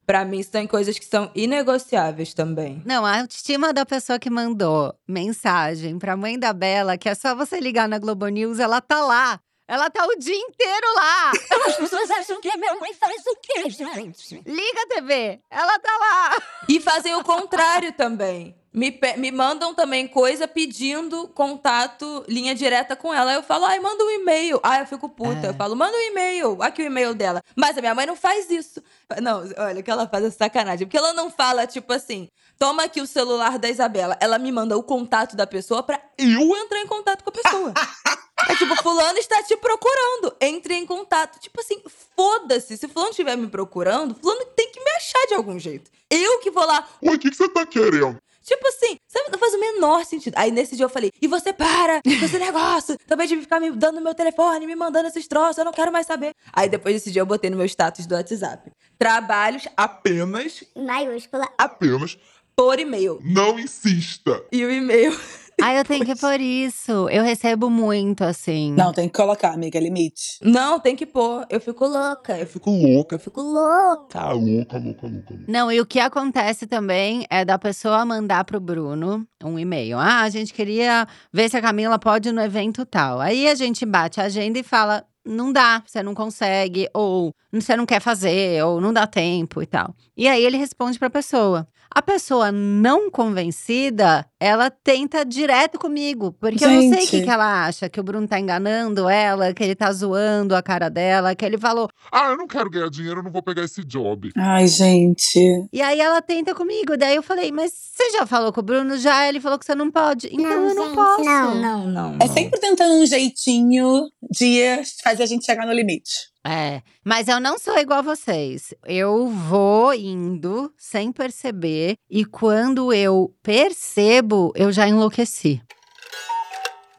Pra mim, isso tem coisas que são inegociáveis também. Não, a autoestima da pessoa que mandou mensagem pra mãe da Bela, que é só você ligar na Globo News, ela tá lá. Ela tá o dia inteiro lá. As pessoas acham que a minha mãe faz o quê, gente? Liga a TV. Ela tá lá. E fazem o contrário também. Me, me mandam também coisa pedindo contato, linha direta com ela. Aí eu falo, ai, manda um e-mail. Aí eu fico puta. É. Eu falo, manda um e-mail. Aqui o e-mail dela. Mas a minha mãe não faz isso. Não, olha, o que ela faz é sacanagem. Porque ela não fala, tipo assim, toma aqui o celular da Isabela. Ela me manda o contato da pessoa pra eu entrar em contato com a pessoa. É tipo, fulano está te procurando. Entre em contato. Tipo assim, foda-se. Se fulano estiver me procurando, fulano tem que me achar de algum jeito. Eu que vou lá, Oi, o que, que você tá querendo? Tipo assim, sabe, não faz o menor sentido. Aí nesse dia eu falei, e você para com esse negócio também de ficar me dando meu telefone, me mandando esses troços, eu não quero mais saber. Aí depois desse dia eu botei no meu status do WhatsApp. Trabalhos apenas, Maiúscula. Apenas por e-mail. não insista. E o e-mail. Ai, eu tenho que pôr isso. Eu recebo muito, assim. Não, tem que colocar, amiga, limite. Não, tem que pôr. Eu fico louca. Eu fico, Fico louca. eu fico louca. Tá louca, louca, louca. Não, e o que acontece também é da pessoa mandar pro Bruno um e-mail. Ah, a gente queria ver se a Camila pode ir no evento tal. Aí a gente bate a agenda e fala: não dá, você não consegue, ou você não quer fazer, ou não dá tempo e tal. E aí ele responde pra pessoa. A pessoa não convencida, ela tenta direto comigo. Porque eu não sei o que, Gente. que ela acha, que o Bruno tá enganando ela, que ele tá zoando a cara dela, que ele falou. Ah, eu não quero ganhar dinheiro, eu não vou pegar esse job. Ai, gente. E aí ela tenta comigo. Daí eu falei, mas você já falou com o Bruno? Já, ele falou que você não pode. Então não, eu não gente, posso. Não, não, não. É sempre tentando um jeitinho de fazer a gente chegar no limite. É, mas eu não sou igual a vocês. Eu vou indo sem perceber e quando eu percebo, eu já enlouqueci.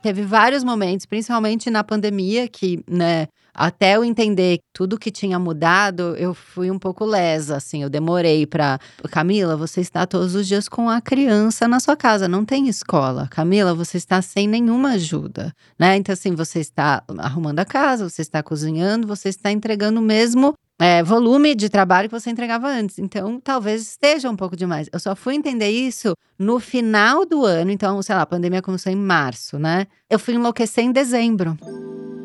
Teve vários momentos, principalmente na pandemia, que, né, até eu entender tudo que tinha mudado, eu fui um pouco lesa, assim, eu demorei pra. Camila, você está todos os dias com a criança na sua casa, não tem escola. Camila, você está sem nenhuma ajuda, né? Então, assim, você está arrumando a casa, você está cozinhando, você está entregando mesmo é, volume de trabalho que você entregava antes. Então, talvez esteja um pouco demais. Eu só fui entender isso no final do ano. Então, sei lá, a pandemia começou em março, né? Eu fui enlouquecer em dezembro.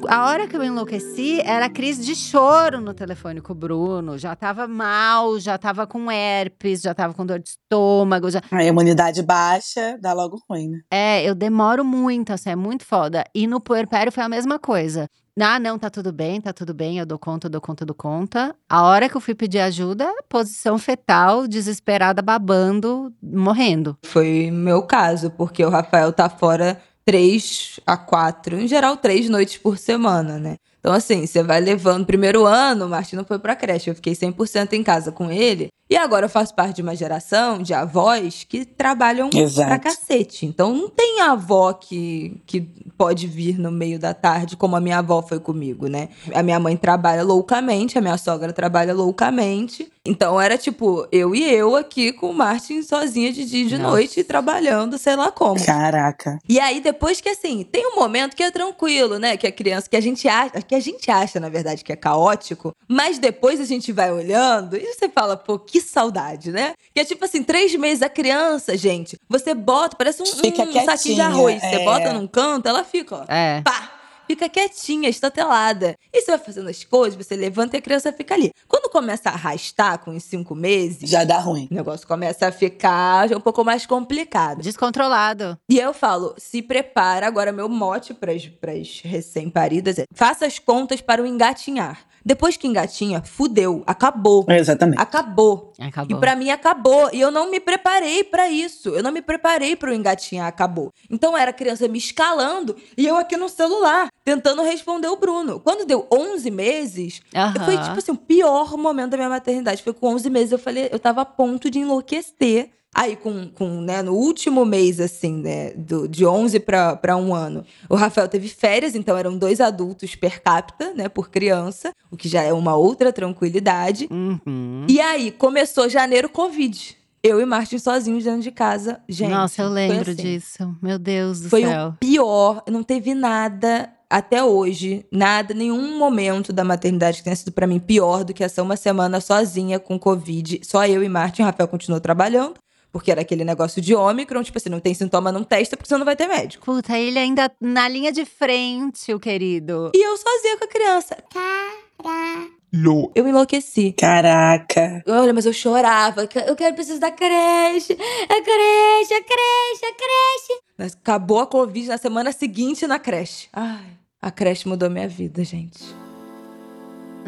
A hora que eu enlouqueci era crise de choro no telefone com o Bruno. Já tava mal, já tava com herpes, já tava com dor de estômago. Já... A imunidade baixa dá logo ruim, né? É, eu demoro muito, assim, é muito foda. E no puerpério foi a mesma coisa. Ah, não, tá tudo bem, tá tudo bem, eu dou conta, eu dou conta, eu dou conta. A hora que eu fui pedir ajuda, posição fetal, desesperada, babando, morrendo. Foi meu caso, porque o Rafael tá fora três a quatro, em geral três noites por semana, né? Então, assim, você vai levando. Primeiro ano, o Martino foi pra creche. Eu fiquei 100% em casa com ele. E agora eu faço parte de uma geração de avós que trabalham Exato. pra cacete. Então, não tem avó que, que pode vir no meio da tarde, como a minha avó foi comigo, né? A minha mãe trabalha loucamente, a minha sogra trabalha loucamente. Então, era tipo, eu e eu aqui com o Martin sozinha de dia e de Nossa. noite, trabalhando, sei lá como. Caraca. E aí, depois que assim, tem um momento que é tranquilo, né? Que a criança, que a gente acha, que a gente acha, na verdade, que é caótico, mas depois a gente vai olhando e você fala, pô, que saudade, né? Que é tipo assim, três meses a criança, gente, você bota, parece um, um saquinho de arroz. Você é. bota num canto, ela fica, ó. É. Pá! Fica quietinha, estatelada. E você vai fazendo as coisas, você levanta e a criança fica ali. Quando começa a arrastar com os cinco meses, Já dá ruim. o negócio começa a ficar já um pouco mais complicado. Descontrolado. E aí eu falo, se prepara, agora meu mote pras, pras recém-paridas é, faça as contas para o engatinhar. Depois que engatinha, fudeu, acabou. Exatamente. Acabou. Acabou. E pra mim acabou. E eu não me preparei pra isso. Eu não me preparei pro engatinhar, acabou. Então era a criança me escalando e eu aqui no celular, tentando responder o Bruno. Quando deu 11 meses, Aham. foi tipo assim, o pior momento da minha maternidade. Foi com 11 meses, eu falei, eu tava a ponto de enlouquecer. Aí, com, com, né, no último mês, assim, né, do, de 11 para um ano, o Rafael teve férias, então eram dois adultos per capita, né, por criança, o que já é uma outra tranquilidade. Uhum. E aí, começou janeiro, Covid. Eu e Martin sozinhos dentro de casa. Gente, Nossa, eu foi lembro assim. disso. Meu Deus do Foi céu. o pior. Não teve nada até hoje, nada, nenhum momento da maternidade que tenha sido pra mim pior do que essa uma semana sozinha com Covid. Só eu e Martin. O Rafael continuou trabalhando, porque era aquele negócio de Ômicron. Tipo assim, não tem sintoma, não testa, porque você não vai ter médico. Puta, ele ainda na linha de frente, o querido. E eu sozinha com a criança. Lô, Eu enlouqueci. Caraca. Olha, mas eu chorava. Eu quero preciso da creche. A creche, a creche, a creche. Mas Acabou a Covid na semana seguinte na creche. Ai, a creche mudou minha vida, gente.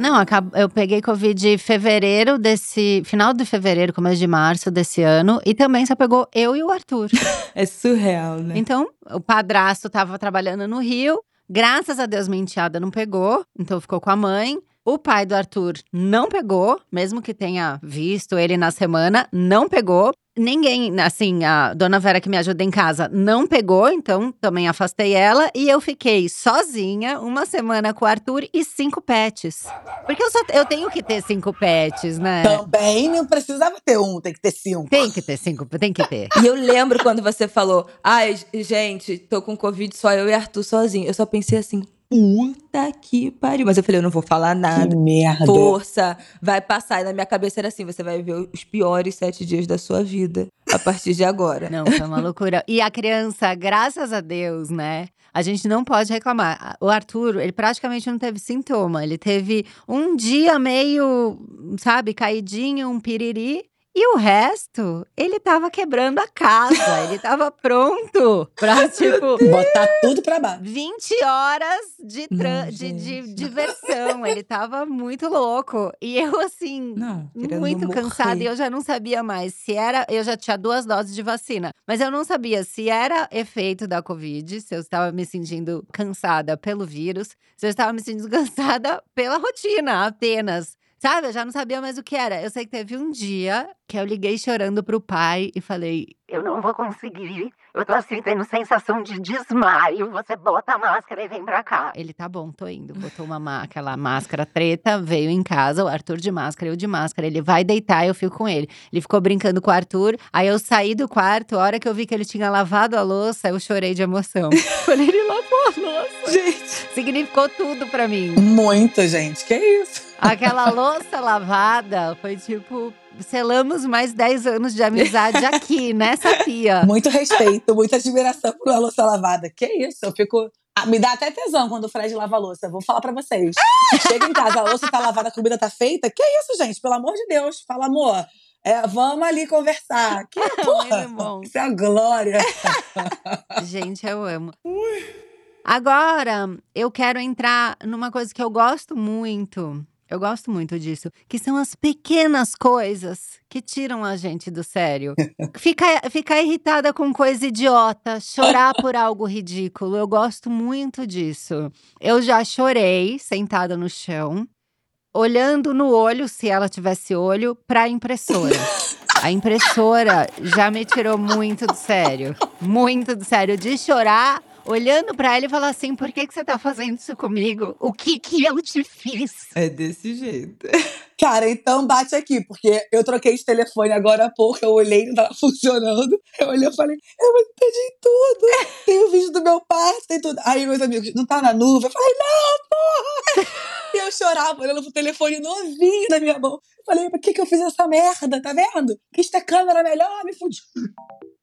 Não, eu peguei Covid em fevereiro desse. Final de fevereiro, começo de março desse ano. E também só pegou eu e o Arthur. É surreal, né? Então, o padrasto tava trabalhando no Rio. Graças a Deus, minha enteada não pegou. Então, ficou com a mãe. O pai do Arthur não pegou, mesmo que tenha visto ele na semana, não pegou. Ninguém, assim, a dona Vera que me ajuda em casa não pegou, então também afastei ela. E eu fiquei sozinha uma semana com o Arthur e cinco pets. Porque eu, só, eu tenho que ter cinco pets, né? Também não precisava ter um, tem que ter cinco. Tem que ter cinco, tem que ter. E eu lembro quando você falou, ai, gente, tô com Covid só eu e Arthur sozinho. Eu só pensei assim, puta que pariu. Mas eu falei, eu não vou falar nada. Que merda. Força, vai passar. E na minha cabeça era assim: você vai ver os piores sete dias da sua vida a partir de agora. Não, foi uma loucura. E a criança, graças a Deus, né? A gente não pode reclamar. O Arthur, ele praticamente não teve sintoma. Ele teve um dia meio, sabe, caidinho, um piriri. E o resto, ele tava quebrando a casa. ele tava pronto pra, tipo, Botar tudo pra baixo. 20 horas de, Não, de, de diversão. Ele tava muito louco. E eu, assim, Não, muito morrer. cansada. E eu já não sabia mais se era. Eu já tinha duas doses de vacina. Mas eu não sabia se era efeito da Covid, se eu estava me sentindo cansada pelo vírus, se eu estava me sentindo cansada pela rotina apenas. Sabe, eu já não sabia mais o que era. Eu sei que teve um dia que eu liguei chorando pro pai e falei: Eu não vou conseguir. Eu tô assim, tendo sensação de desmaio. Você bota a máscara e vem pra cá. Ele tá bom, tô indo. Botou uma má- aquela máscara treta, veio em casa, o Arthur de máscara, eu de máscara. Ele vai deitar, eu fico com ele. Ele ficou brincando com o Arthur. Aí eu saí do quarto, a hora que eu vi que ele tinha lavado a louça, eu chorei de emoção. Falei, ele lavou a louça. Gente. Significou tudo pra mim. Muito, gente. Que isso? Aquela louça lavada foi tipo. Selamos mais 10 anos de amizade aqui, nessa pia. Muito respeito, muita admiração por uma louça lavada. Que isso? Eu fico. Ah, me dá até tesão quando o Fred lava a louça. Vou falar pra vocês. Chega em casa, a louça tá lavada, a comida tá feita. Que isso, gente? Pelo amor de Deus. Fala, amor. É, vamos ali conversar. Que porra? bom. Isso é a glória. Gente, eu amo. Agora, eu quero entrar numa coisa que eu gosto muito. Eu gosto muito disso, que são as pequenas coisas que tiram a gente do sério. Ficar irritada com coisa idiota, chorar por algo ridículo. Eu gosto muito disso. Eu já chorei sentada no chão, olhando no olho, se ela tivesse olho, para a impressora. A impressora já me tirou muito do sério. Muito do sério. De chorar, olhando pra ela e falar assim: por que, que você tá fazendo isso comigo? O que que eu te fiz? É desse jeito. Cara, então bate aqui, porque eu troquei de telefone agora há pouco, eu olhei, não tava funcionando. Eu olhei e falei, eu entendi tudo. Tem o vídeo do meu pai, tem tudo. Aí meus amigos, não tá na nuvem? Eu falei, não, porra! E eu chorava, olhando pro telefone novinho na minha mão. Eu falei, por que que eu fiz essa merda? Tá vendo? Quis ter câmera melhor, me fudi.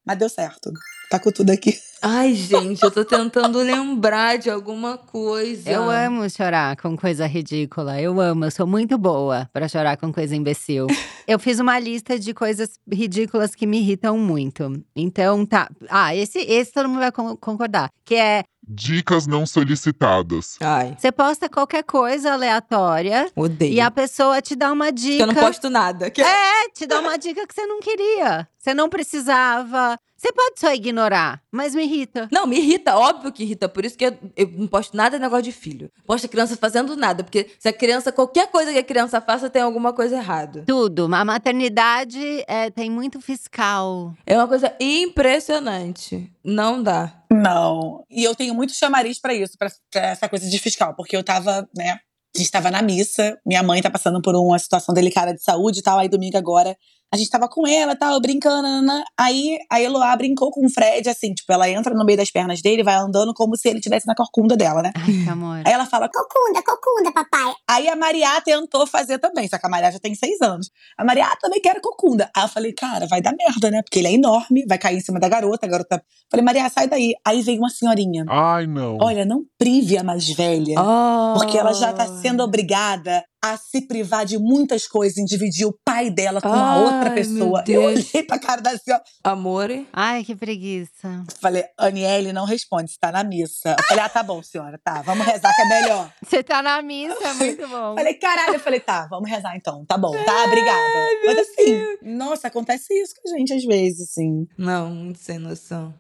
Mas deu certo. Tá com tudo aqui. Ai, gente, eu tô tentando lembrar de alguma coisa. Eu amo chorar com coisa ridícula. Eu amo, eu sou muito boa pra chorar com coisa imbecil. eu fiz uma lista de coisas ridículas que me irritam muito. Então tá. Ah, esse, esse todo mundo vai con- concordar. Que é dicas não solicitadas. Ai, você posta qualquer coisa aleatória odeio. e a pessoa te dá uma dica. Porque eu não posto nada. Que... É, te dá uma dica que você não queria. Você não precisava, Você pode só ignorar, mas me irrita. Não, me irrita, óbvio que irrita. Por isso que eu, eu não posto nada negócio de filho. Posto a criança fazendo nada. Porque se a criança, qualquer coisa que a criança faça, tem alguma coisa errada. Tudo. A maternidade é, tem muito fiscal. É uma coisa impressionante. Não dá. Não. E eu tenho muito chamariz pra isso, pra essa coisa de fiscal, porque eu tava, né? A gente tava na missa, minha mãe tá passando por uma situação delicada de saúde e tal, aí domingo agora. A gente tava com ela, tal, brincando, nanana. aí a Eloá brincou com o Fred, assim, tipo, ela entra no meio das pernas dele e vai andando como se ele estivesse na corcunda dela, né? Ai, que amor. Aí ela fala, Cocunda, cocunda, papai. Aí a Mariá tentou fazer também, só que a Mariá já tem seis anos. A Mariá também quer cocunda. Aí eu falei, cara, vai dar merda, né? Porque ele é enorme, vai cair em cima da garota. A garota. Falei, Mariá, sai daí. Aí veio uma senhorinha. Ai, não. Olha, não prive a mais velha. Oh. Porque ela já tá sendo obrigada a se privar de muitas coisas, em dividir o pai dela com a Ai, outra pessoa. Deus. Eu olhei pra cara da senhora. Amore. Ai, que preguiça. Falei, Aniele, não responde, você tá na missa. Eu falei, ah, tá bom, senhora, tá. Vamos rezar que é melhor. Você tá na missa, é muito bom. Falei, caralho, eu falei, tá, vamos rezar então. Tá bom, tá, obrigada. Mas assim, nossa, acontece isso com a gente às vezes, assim. Não, muito sem noção.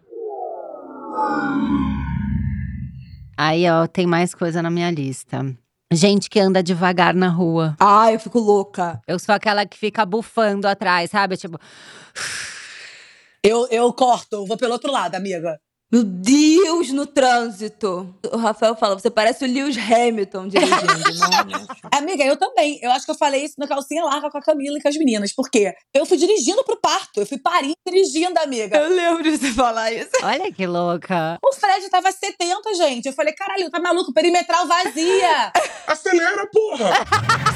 Aí, ó, tem mais coisa na minha lista. Gente que anda devagar na rua. Ai, eu fico louca. Eu sou aquela que fica bufando atrás, sabe? Tipo, Eu, eu corto, vou pelo outro lado, amiga. Meu Deus, no trânsito. O Rafael fala, você parece o Lewis Hamilton dirigindo. não. Amiga, eu também. Eu acho que eu falei isso no calcinha larga com a Camila e com as meninas. Por quê? Eu fui dirigindo pro parto. Eu fui parir dirigindo, amiga. Eu lembro de você falar isso. olha que louca. O Fred tava 70, gente. Eu falei, caralho, tá maluco? Perimetral vazia. Acelera, porra!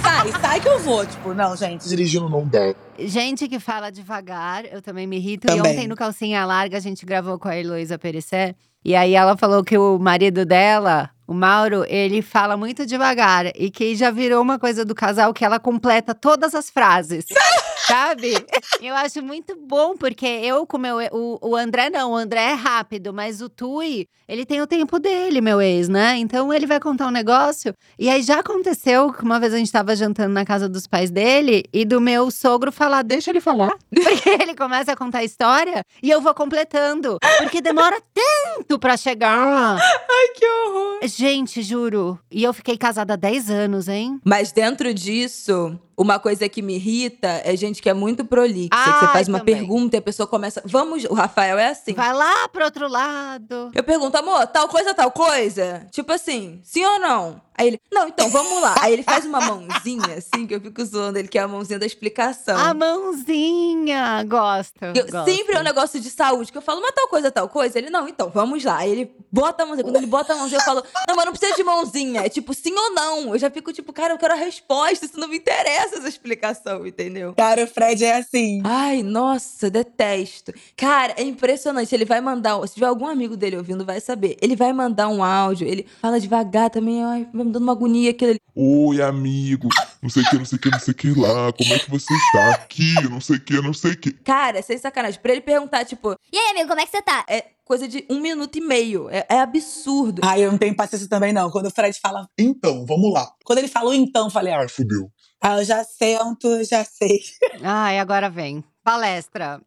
sai, sai que eu vou. Tipo, não, gente. Dirigindo não dá. Gente que fala devagar, eu também me irrito. Também. E ontem no Calcinha Larga a gente gravou com a Heloísa Perissé. E aí ela falou que o marido dela, o Mauro, ele fala muito devagar. E que já virou uma coisa do casal que ela completa todas as frases. Sabe? Eu acho muito bom, porque eu com meu. O, o André não, o André é rápido, mas o Tui, ele tem o tempo dele, meu ex, né? Então ele vai contar um negócio. E aí já aconteceu que uma vez a gente tava jantando na casa dos pais dele e do meu sogro falar, deixa ele falar. Porque ele começa a contar a história e eu vou completando. Porque demora tanto pra chegar. Ai, que horror. Gente, juro. E eu fiquei casada há 10 anos, hein? Mas dentro disso, uma coisa que me irrita é gente que é muito prolixa. que você faz uma também. pergunta e a pessoa começa. Vamos. O Rafael é assim. Vai lá pro outro lado. Eu pergunto, amor, tal coisa, tal coisa? Tipo assim, sim ou não? Aí ele, não, então vamos lá. Aí ele faz uma mãozinha, assim, que eu fico zoando ele, que é a mãozinha da explicação. A mãozinha. Gosto. Eu- gosto. sempre é um negócio de saúde, que eu falo, mas tal coisa, tal coisa. Ele, não, então, vamos lá. Aí ele bota a mãozinha. Quando ele bota a mãozinha, eu falo, não, mas não precisa de mãozinha. É tipo, sim ou não. Eu já fico tipo, cara, eu quero a resposta. Isso não me interessa, essa explicação, entendeu? Cara, o Fred é assim. Ai, nossa, detesto. Cara, é impressionante. Ele vai mandar. Se tiver algum amigo dele ouvindo, vai saber. Ele vai mandar um áudio, ele fala devagar também. Ai, me dando uma agonia aquilo ali. Oi, amigo. Não sei o que, não sei o que, não sei o que lá. Como é que você está aqui? Não sei o que, não sei o que. Cara, sem sacanagem. Pra ele perguntar, tipo, E aí, amigo, como é que você tá? é coisa de um minuto e meio. É, é absurdo. Ai, eu não tenho paciência também, não. Quando o Fred fala. Então, vamos lá. Quando ele falou então, eu falei, ah, Ai, fudeu. ah, eu já sento, eu já sei. Ai, agora vem. Palestra.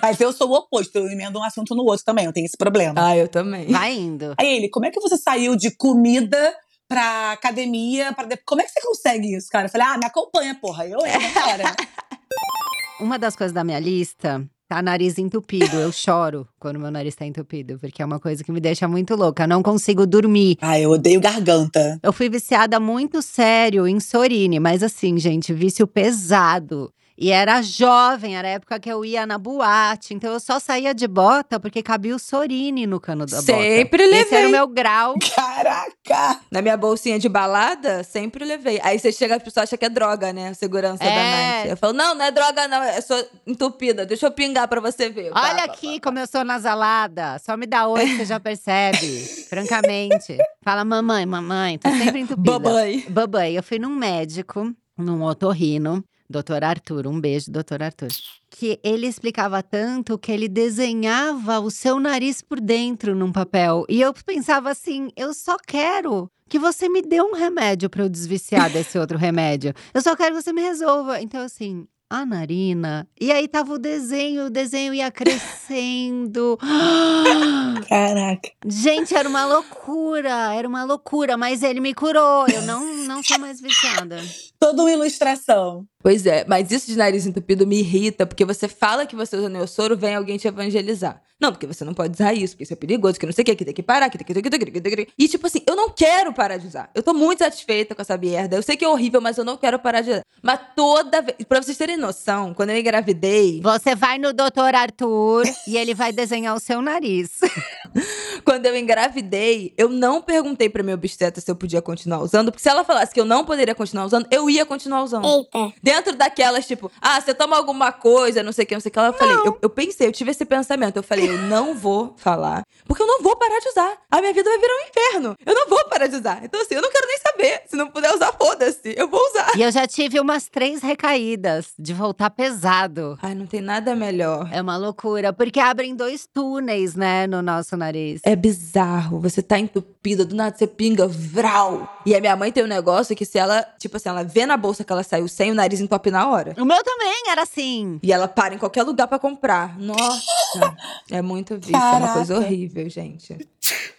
Mas eu sou o oposto, eu emendo um assunto no outro também, eu tenho esse problema. Ah, eu também. Vai indo. Aí ele, como é que você saiu de comida pra academia? Pra Como é que você consegue isso, cara? Eu falei, ah, me acompanha, porra. Eu entro na hora. Uma das coisas da minha lista tá nariz entupido. Eu choro quando meu nariz tá entupido, porque é uma coisa que me deixa muito louca. Eu não consigo dormir. ah, eu odeio garganta. Eu fui viciada muito sério em Sorine, mas assim, gente, vício pesado. E era jovem, era a época que eu ia na boate. Então eu só saía de bota porque cabia o Sorine no cano da bota. Sempre Esse era levei. o meu grau. Caraca! Na minha bolsinha de balada, sempre levei. Aí você chega, a pessoa acha que é droga, né? A segurança da É. night. Eu falo, não, não é droga, não. É só entupida. Deixa eu pingar pra você ver. Pá, Olha pá, aqui pá, como eu sou nasalada. Só me dá oi que você já percebe. francamente. Fala, mamãe, mamãe, tô sempre entupida. Babai. Babai, eu fui num médico, num otorrino, doutor Arthur, um beijo, doutor Arthur. Que ele explicava tanto que ele desenhava o seu nariz por dentro num papel. E eu pensava assim: eu só quero que você me dê um remédio pra eu desviciar desse outro remédio. Eu só quero que você me resolva. Então, assim. A narina. E aí tava o desenho, o desenho ia crescendo. Caraca. Gente, era uma loucura, era uma loucura, mas ele me curou. Eu não, não sou mais viciada. Toda uma ilustração. Pois é, mas isso de nariz entupido me irrita, porque você fala que você usa neossoro, vem alguém te evangelizar. Não, porque você não pode usar isso, porque isso é perigoso, que não sei o que, que tem que parar, que tem que... que tem que- que tem que- E tipo assim, eu não quero parar de usar. Eu tô muito satisfeita com essa merda. Eu sei que é horrível, mas eu não quero parar de usar. Mas toda vez... Pra vocês terem noção, quando eu engravidei... Você vai no doutor Arthur e ele vai desenhar o seu nariz. Quando eu engravidei, eu não perguntei pra minha obstetra se eu podia continuar usando, porque se ela falasse que eu não poderia continuar usando, eu ia continuar usando. Eita. Dentro daquelas, tipo, ah, você toma alguma coisa, não sei o que, não sei o que. Eu falei, eu, eu pensei, eu tive esse pensamento. Eu falei, eu não vou falar, porque eu não vou parar de usar. A minha vida vai virar um inferno. Eu não vou parar de usar. Então, assim, eu não quero nem saber. Se não puder usar, foda-se. Eu vou usar. E eu já tive umas três recaídas de voltar pesado. Ai, não tem nada melhor. É uma loucura, porque abrem dois túneis, né, no nosso nariz. É bizarro. Você tá entupida, do nada você pinga, vral. E a minha mãe tem um negócio que se ela, tipo assim, ela vê na bolsa que ela saiu sem, o nariz entope na hora. O meu também era assim. E ela para em qualquer lugar pra comprar. Nossa, é muito vício, é uma coisa Caraca. Horrível, gente.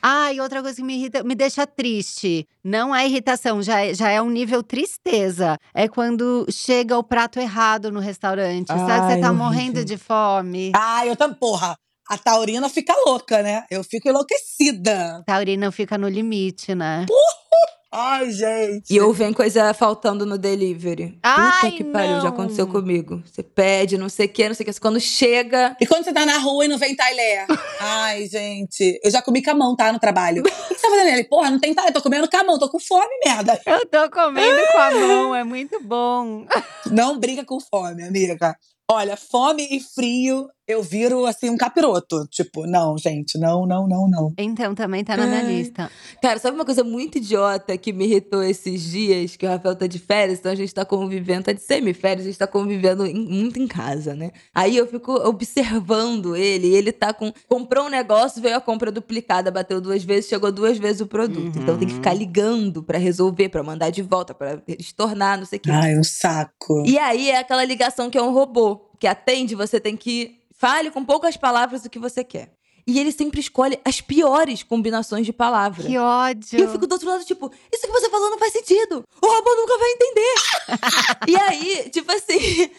Ah, e outra coisa que me irrita, me deixa triste. Não é irritação, já é, já é um nível tristeza. É quando chega o prato errado no restaurante. Sabe que você tá horrível. morrendo de fome. Ah, eu também. Porra, a taurina fica louca, né? Eu fico enlouquecida. Taurina fica no limite, né? Ai, gente. E ou vem coisa faltando no delivery. Ai, Puta que pariu, já aconteceu comigo. Você pede, não sei o que, não sei o que. Quando chega. E quando você tá na rua e não vem talher? Ai, gente. Eu já comi com a mão, tá? No trabalho. O que você tá fazendo? Ele, porra, não tem talher. Tô comendo com a mão, tô com fome, merda. Eu tô comendo com a mão, é muito bom. Não brinca com fome, amiga. Olha, fome e frio, eu viro assim um capiroto. Tipo, não, gente, não, não, não, não. Então também tá na minha Ai. lista. Cara, sabe uma coisa muito idiota que me irritou esses dias? Que o Rafael tá de férias, então a gente tá convivendo, tá de semiférias, a gente tá convivendo em- muito em casa, né? Aí eu fico observando ele, e ele tá com. Comprou um negócio, veio a compra duplicada, bateu duas vezes, chegou duas vezes o produto. Então tem que ficar ligando pra resolver, pra mandar de volta, pra estornar, não sei o quê. Ai, um saco. E aí é aquela ligação que é um robô, que atende, você tem que. Fale com poucas palavras o que você quer. E ele sempre escolhe as piores combinações de palavras. Que ódio. E eu fico do outro lado, tipo, isso que você falou não faz sentido. O robô nunca vai entender. e aí, tipo assim,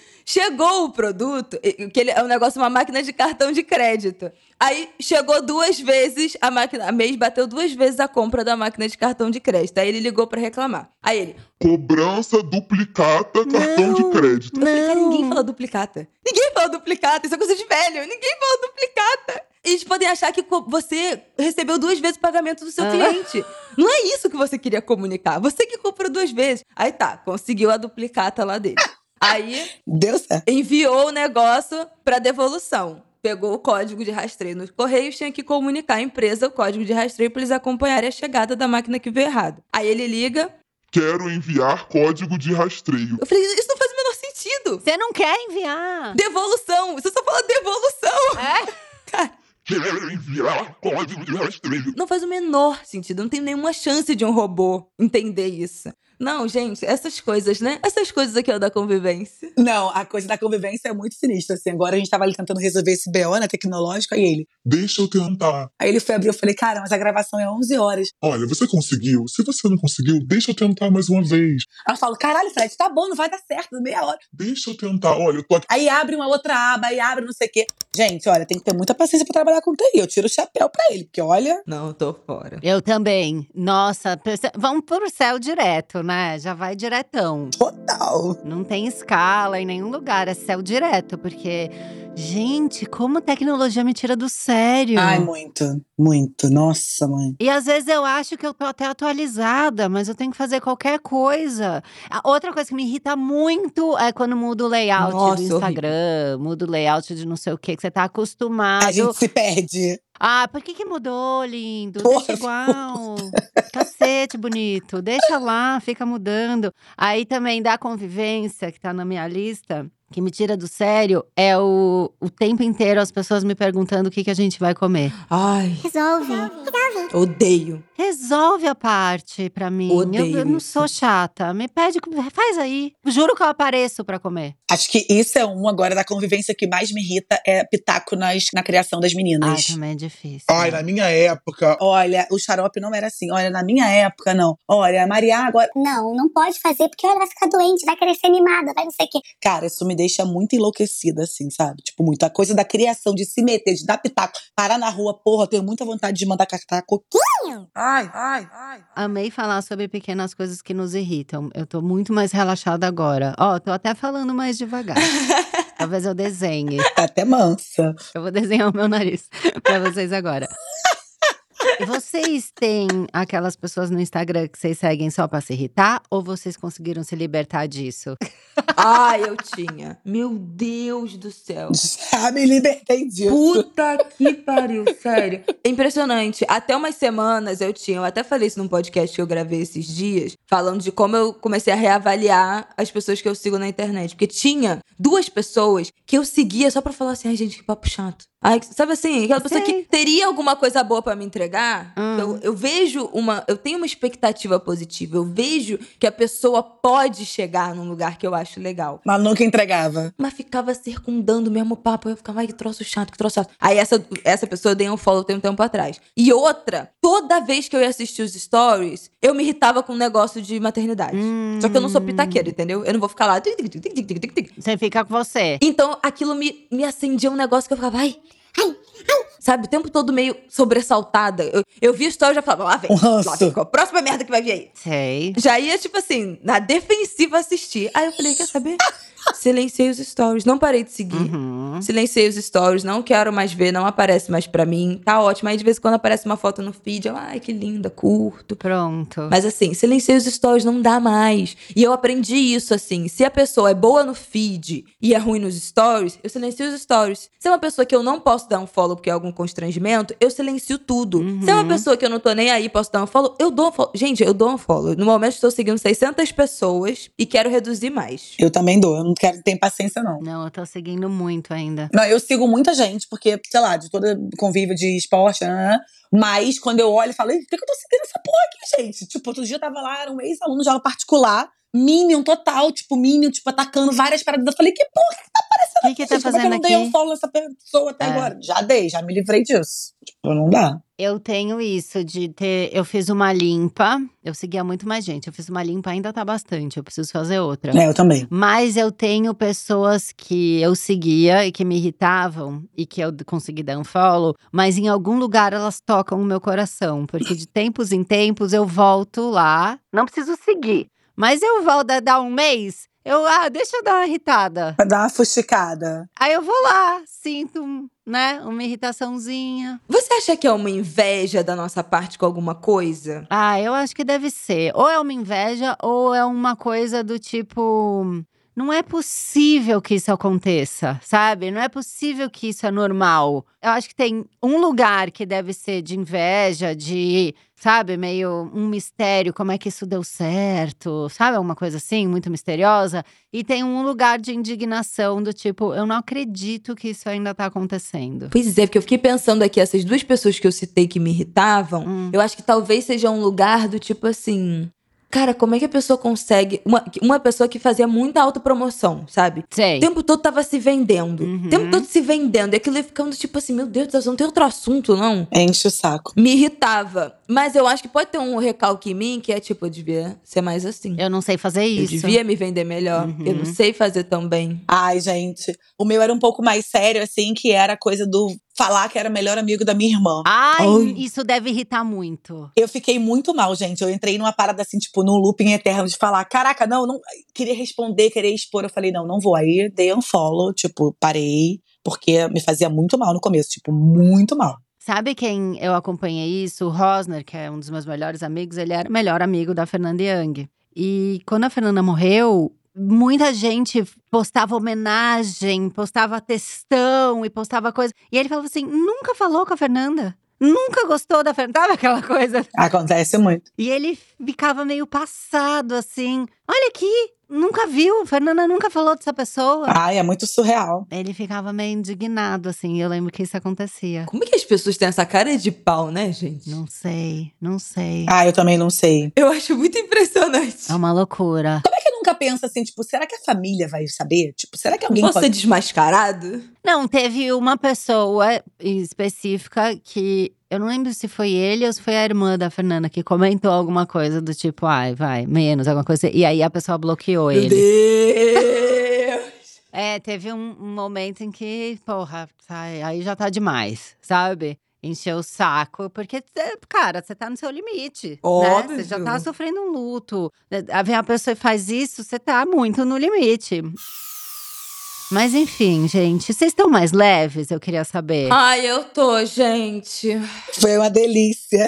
chegou o produto, que ele é um negócio, uma máquina de cartão de crédito. Aí chegou duas vezes, a máquina, a mês bateu duas vezes a compra da máquina de cartão de crédito. Aí ele ligou pra reclamar. Aí ele, Cobrança duplicata cartão Não. de crédito. eu falei, cara, ninguém Não. fala duplicata. Ninguém fala duplicata, isso é coisa de velho. Ninguém fala duplicata. Eles podem achar que você recebeu duas vezes o pagamento do seu Ah. cliente. Não é isso que você queria comunicar. Você que comprou duas vezes. Aí tá, conseguiu a duplicata lá dele. Aí Deu certo. enviou o negócio pra devolução. Pegou o código de rastreio nos correios, tinha que comunicar à empresa o código de rastreio pra eles acompanharem a chegada da máquina que veio errado. Aí ele liga. Quero enviar código de rastreio. Eu falei, isso não faz o menor sentido. Você não quer enviar? Devolução! Você só fala devolução! É? Quero enviar código de rastreio. Não faz o menor sentido. Não tem nenhuma chance de um robô entender isso. Não, gente, essas coisas, né? Essas coisas aqui, ó, da convivência. Não, a coisa da convivência é muito sinistra, assim. Agora a gente tava ali tentando resolver esse BO, né, tecnológico, aí ele. Deixa eu tentar. Aí ele foi abrir, eu falei, cara, mas a gravação é 11 horas. Olha, você conseguiu. Se você não conseguiu, deixa eu tentar mais uma vez. Aí eu falo, caralho, Fred, tá bom, não vai dar certo, meia hora. Deixa eu tentar. Olha, eu tô aqui. Aí abre uma outra aba, aí abre não sei o quê. Gente, olha, tem que ter muita paciência pra trabalhar com TI. Eu tiro o chapéu pra ele, porque olha. Não, eu tô fora. Eu também. Nossa, vamos pro céu direto, né? Já vai diretão. Total. Não tem escala em nenhum lugar, é céu direto, porque, gente, como tecnologia me tira do sério. Ai, muito, muito. Nossa, mãe. E às vezes eu acho que eu tô até atualizada, mas eu tenho que fazer qualquer coisa. A outra coisa que me irrita muito é quando muda o layout Nossa, do Instagram, muda o layout de não sei o que, que você tá acostumado. A gente se perde. Ah, por que que mudou, lindo? Porra, Deixa igual. Cacete, bonito. Deixa lá, fica mudando. Aí também da convivência, que tá na minha lista, que me tira do sério é o, o tempo inteiro as pessoas me perguntando o que, que a gente vai comer. Ai, Resolve. odeio. Resolve a parte pra mim. Eu- Odeio eu, não isso. sou chata. Me pede, faz aí. Juro que eu apareço pra comer. Acho que isso é um agora da convivência que mais me irrita é pitaco nas, na criação das Ai, meninas. também é difícil. Ai, né? na minha época. Olha, o xarope não era assim. Olha, na minha época, não. Olha, a Maria agora. Não, não pode fazer, porque ela vai ficar doente, vai querer ser animada, vai não sei o quê. Cara, isso me deixa muito enlouquecida, assim, sabe? Tipo, muito. A coisa da criação, de se meter, de dar pitaco, parar na rua, porra, eu tenho muita vontade de mandar catar coquinho. Ai, ai, ai. Amei falar sobre pequenas coisas que nos irritam. Eu tô muito mais relaxada agora. Ó, tô até falando mais devagar. Talvez eu desenhe. Tá até mansa. Eu vou desenhar o meu nariz pra vocês agora. Vocês têm aquelas pessoas no Instagram que vocês seguem só pra se irritar? Ou vocês conseguiram se libertar disso? Ai, eu tinha. Meu Deus do céu. Já me libertei disso. Puta que pariu, sério. É impressionante. Até umas semanas eu tinha, eu até falei isso num podcast que eu gravei esses dias, falando de como eu comecei a reavaliar as pessoas que eu sigo na internet. Porque tinha duas pessoas que eu seguia só pra falar assim, ai gente, que papo chato. Ai, sabe assim, aquela pessoa Sei. que teria alguma coisa boa pra me entregar. Hum. Eu, eu vejo uma. Eu tenho uma expectativa positiva. Eu vejo que a pessoa pode chegar num lugar que eu acho legal. Mas nunca entregava. Mas ficava circundando o mesmo papo. Eu ficava, ai, que troço chato, que troço chato. Aí essa, essa pessoa eu dei um follow tem um tempo atrás. E outra, toda vez que eu ia assistir os stories, eu me irritava com um negócio de maternidade. Só que eu não sou pitaqueira, entendeu? Eu não vou ficar lá. Você fica com você. Então aquilo me, me acendia um negócio que eu ficava, ai, ai, ai. Sabe, o tempo todo meio sobressaltada. Eu, eu vi o story e já falava, lá vem, Um lá vem, qual a próxima merda que vai vir aí. Sei. Já ia, tipo assim, na defensiva assistir. Aí eu falei, quer saber? Silenciei os stories. Não parei de seguir. Uhum. Silenciei os stories, não quero mais ver, não aparece mais pra mim. Tá ótimo. Aí de vez em quando aparece uma foto no feed, eu, ai, que linda, curto. Pronto. Mas assim, silenciei os stories, não dá mais. E eu aprendi isso assim. Se a pessoa é boa no feed e é ruim nos stories, eu silencio os stories. Se é uma pessoa que eu não posso dar um follow porque é algum constrangimento, eu silencio tudo. Se é uma pessoa que eu não tô nem aí, posso dar um follow, eu dou um follow. Gente, eu dou um follow. No momento estou seguindo 600 pessoas e quero reduzir mais. Eu também dou. Eu não quero ter paciência, não. Não, eu tô seguindo muito ainda. Não, eu sigo muita gente, porque, sei lá, de todo convívio de esporte, né? mas quando eu olho, eu falo, "Ih, por que que eu tô seguindo essa porra aqui, gente? Tipo, outro dia eu tava lá, era um ex-aluno de aula particular, Minion total, tipo, Minion, tipo, atacando várias paradas. Eu falei, que porra que O que que aqui, tá gente? Como é que eu fazendo não dei um follow nessa pessoa até É. agora? Já dei, já me livrei disso. Tipo, não dá. Eu tenho isso de ter. Eu fiz uma limpa. Eu seguia muito mais gente. Eu fiz uma limpa, ainda tá bastante. Eu preciso fazer outra. É, eu também. Mas eu tenho pessoas que eu seguia e que me irritavam e que eu consegui dar um follow, mas em algum lugar elas tocam o meu coração, porque de tempos em tempos eu volto lá. Não preciso seguir, mas eu volto a dar um mês. Eu, ah, deixa eu dar uma irritada. Pra dar uma fuxicada. Aí eu vou lá, sinto, né, uma irritaçãozinha. Você acha que é uma inveja da nossa parte com alguma coisa? Ah, eu acho que deve ser. Ou é uma inveja, ou é uma coisa do tipo. Não é possível que isso aconteça, sabe? Não é possível que isso é normal. Eu acho que tem um lugar que deve ser de inveja, de, sabe, meio um mistério, como é que isso deu certo, sabe? Alguma coisa assim, muito misteriosa. E tem um lugar de indignação, do tipo, eu não acredito que isso ainda tá acontecendo. Pois é, porque eu fiquei pensando aqui, essas duas pessoas que eu citei que me irritavam, Hum. eu acho que talvez seja um lugar do tipo assim. Cara, como é que a pessoa consegue. Uma, uma pessoa que fazia muita autopromoção, sabe? Sei. O tempo todo tava se vendendo. Uhum. O tempo todo se vendendo. E aquilo ia ficando tipo assim: meu Deus do céu, não tem outro assunto, não? Enche o saco. Me irritava. Mas eu acho que pode ter um recalque em mim que é tipo: eu devia ser mais assim. Eu não sei fazer Eu isso. devia me vender melhor. Uhum. Eu não sei fazer tão bem. Ai, gente. O meu era um pouco mais sério, assim, que era a coisa do falar que era melhor amigo da minha irmã. Ai, Ai. isso deve irritar muito. Eu fiquei muito mal, gente. Eu entrei numa parada assim, tipo, num looping eterno de falar: caraca, não, não. Queria responder, queria expor. Eu falei: não, não vou. Aí dei um follow, tipo, parei, porque me fazia muito mal no começo, tipo, muito mal. Sabe quem eu acompanhei isso? O Rosner, que é um dos meus melhores amigos, ele era o melhor amigo da Fernanda Young. E quando a Fernanda morreu, muita gente postava homenagem, postava textão e postava coisa. E ele falava assim: nunca falou com a Fernanda. Nunca gostou da Fernanda. Sabe aquela coisa? Acontece muito. E ele ficava meio passado, assim. Olha aqui, Nunca viu, Fernanda nunca falou dessa pessoa. Ai, é muito surreal. Ele ficava meio indignado, assim, eu lembro que isso acontecia. Como é que as pessoas têm essa cara de pau, né, gente? Não sei, não sei. Ah, eu também não sei. Eu acho muito impressionante. É uma loucura. Nunca pensa assim, tipo, será que a família vai saber? Tipo, será que alguém Posso pode... ser desmascarado? Não, teve uma pessoa específica que eu não lembro se foi ele ou se foi a irmã da Fernanda que comentou alguma coisa do tipo, ai, vai, menos, alguma coisa. E aí a pessoa bloqueou Meu ele. Deus! É, teve um, um momento em que, porra, sai, aí já tá demais, sabe? Encheu o saco, porque, cara, você tá no seu limite. Né? Óbvio. Você já tá sofrendo um luto. Aí vem a pessoa e faz isso, você tá muito no limite. Mas enfim, gente, vocês estão mais leves? Eu queria saber. Ai, eu tô, gente. Foi uma delícia.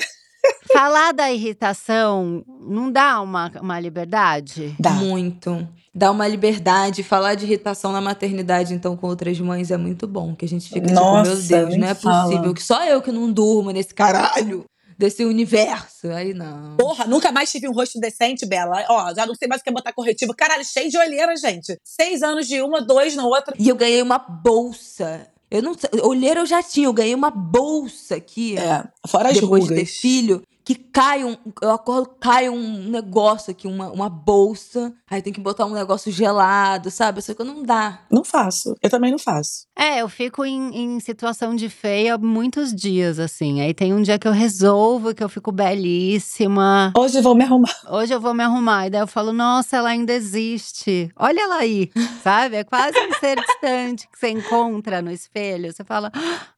Falar da irritação não dá uma, uma liberdade? Dá. Muito. Dá uma liberdade. Falar de irritação na maternidade, então, com outras mães é muito bom. Que a gente fica Nossa, tipo, meu Deus, não é fala. possível. Que só eu que não durmo nesse caralho. Desse universo. Aí não. Porra, nunca mais tive um rosto decente, Bela. Ó, já não sei mais o que é botar corretivo. Caralho, cheio de olheira, gente. Seis anos de uma, dois na outra. E eu ganhei uma bolsa. Eu não sei. Olheira eu já tinha. Eu ganhei uma bolsa aqui. É, fora as depois de rugas. ter filho, que cai um. Eu acordo, cai um negócio aqui, uma, uma bolsa. Aí tem que botar um negócio gelado, sabe? Só que não dá. Não faço. Eu também não faço. É, eu fico em, em situação de feia muitos dias, assim. Aí tem um dia que eu resolvo, que eu fico belíssima. Hoje eu vou me arrumar. Hoje eu vou me arrumar. E daí eu falo, nossa, ela ainda existe. Olha ela aí, sabe? É quase um ser distante que você encontra no espelho. Você fala,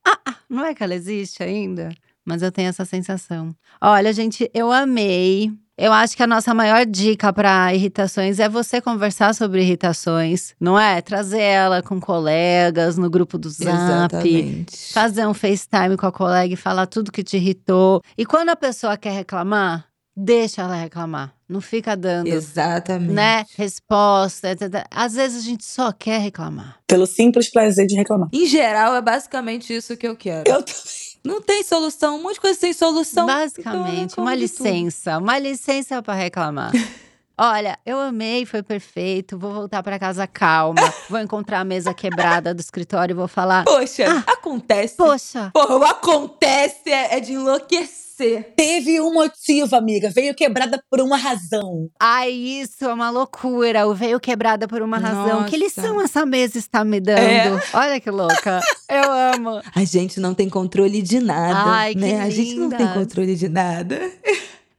ah, ah, não é que ela existe ainda? Mas eu tenho essa sensação. Olha, gente, eu amei. Eu acho que a nossa maior dica para irritações é você conversar sobre irritações, não é? Trazer ela com colegas no grupo do Zap. Exatamente. Fazer um FaceTime com a colega e falar tudo que te irritou. E quando a pessoa quer reclamar, deixa ela reclamar. Não fica dando, Exatamente. né, resposta. etc. Às vezes a gente só quer reclamar. Pelo simples prazer de reclamar. Em geral, é basicamente isso que eu quero. Eu também. Não tem solução, um monte de coisa sem solução. então Basicamente, reclamo uma licença. Uma licença para reclamar. Olha, eu amei, foi perfeito. Vou voltar para casa calma. vou encontrar a mesa quebrada do escritório e vou falar: Poxa, Ah. acontece. Poxa, Porra, o acontece é, é de enlouquecer. Teve um motivo, amiga. Veio quebrada por uma razão. ai, isso é uma loucura. O veio quebrada por uma razão. Que Nossa. lição essa mesa está me dando? É. Olha que louca. Eu amo. A gente não tem controle de nada. Ai, que né? A gente não tem controle de nada.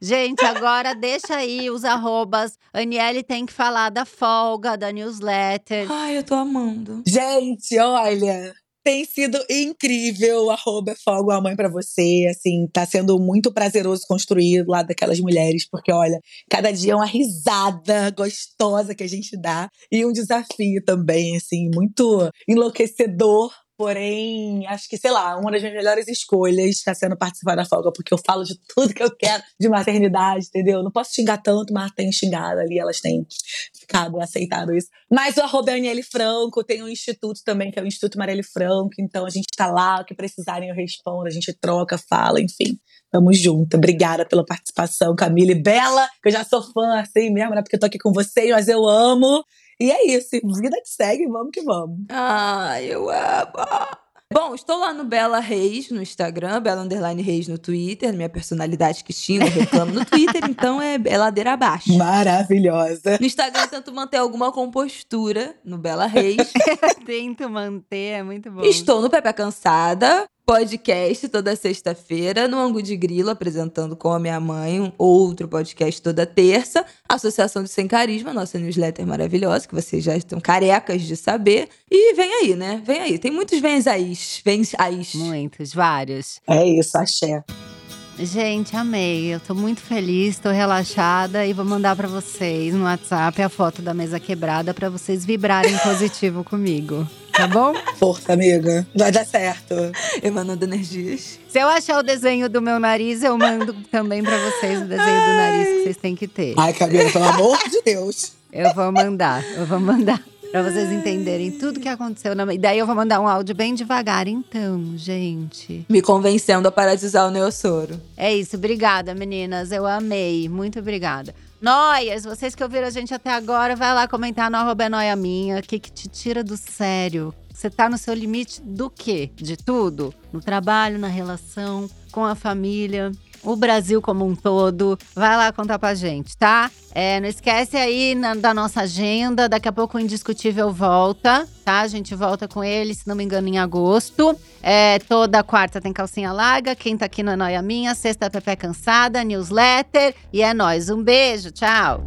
Gente, agora deixa aí os arrobas. Aniele tem que falar da folga, da newsletter. Ai, eu tô amando. Gente, olha. Tem sido incrível, arroba Fogo a Mãe pra você, assim, tá sendo muito prazeroso construir lá daquelas mulheres, porque olha, cada dia é uma risada gostosa que a gente dá e um desafio também, assim, muito enlouquecedor, porém, acho que, sei lá, uma das minhas melhores escolhas está sendo participar da Folga, porque eu falo de tudo que eu quero de maternidade, entendeu? Não posso xingar tanto, mas tenho xingado ali, elas têm ficado aceitado isso. Mas o arroba é Aniele Franco, tem um instituto também, que é o Instituto Marielle Franco, então a gente tá lá, o que precisarem eu respondo, a gente troca, fala, enfim. Tamo junto. Obrigada pela participação, Camila e Bela, que eu já sou fã assim mesmo, né? Porque eu tô aqui com vocês, mas eu amo. E é isso, vida que segue, vamos que vamos. Ai, eu amo. Bom, estou lá no Bela Reis no Instagram, Bela Underline Reis no Twitter, minha personalidade que xinga, reclamo no Twitter, então é, é ladeira abaixo. Maravilhosa. No Instagram, eu tento manter alguma compostura no Bela Reis. Tento manter, é muito bom. Estou no Pepe Cansada, podcast toda sexta-feira, no Angu de Grilo, apresentando com a minha mãe, um outro podcast toda terça. Associação de Sem Carisma, nossa newsletter maravilhosa, que vocês já estão carecas de saber. E vem aí, né? Vem aí. Tem muitos vens aí. Vens aí. Muitos, vários. É isso, axé. Gente, amei. Eu tô muito feliz, tô relaxada e vou mandar pra vocês no WhatsApp a foto da mesa quebrada pra vocês vibrarem positivo comigo. Tá bom? Força, amiga. Vai dar certo. Emanando energias. Se eu achar o desenho do meu nariz, eu mando também pra vocês o desenho do nariz que vocês têm que ter. Ai, Camila, pelo amor de Deus. Eu vou mandar, eu vou mandar. Pra vocês entenderem tudo que aconteceu. Na... E daí eu vou mandar um áudio bem devagar. Então, gente. Me convencendo a parar de usar o Neossoro. É isso. Obrigada, meninas. Eu amei. Muito obrigada. Noias, vocês que ouviram a gente até agora, vai lá comentar no arroba é noia minha. O que, que te tira do sério? Você tá no seu limite do quê? De tudo? No trabalho, na relação, com a família, o Brasil como um todo. Vai lá contar pra gente, tá? É, não esquece aí na- da nossa agenda. Daqui a pouco o Indiscutível volta, tá? A gente volta com ele, se não me engano, em agosto. É, toda quarta tem calcinha larga. Quem tá aqui no É Noia Minha. Sexta é Pepe Cansada, newsletter. E é nóis. Um beijo, tchau.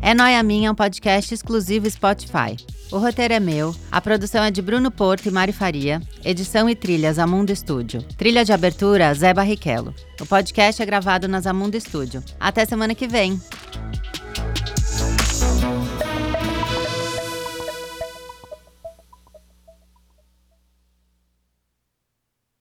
É Noia Minha um podcast exclusivo Spotify. O roteiro é meu, a produção é de Bruno Porto e Mari Faria, edição e trilhas Amundo Estúdio. Trilha de abertura Zé Barrichello. O podcast é gravado na Zamundo Estúdio. Até semana que vem.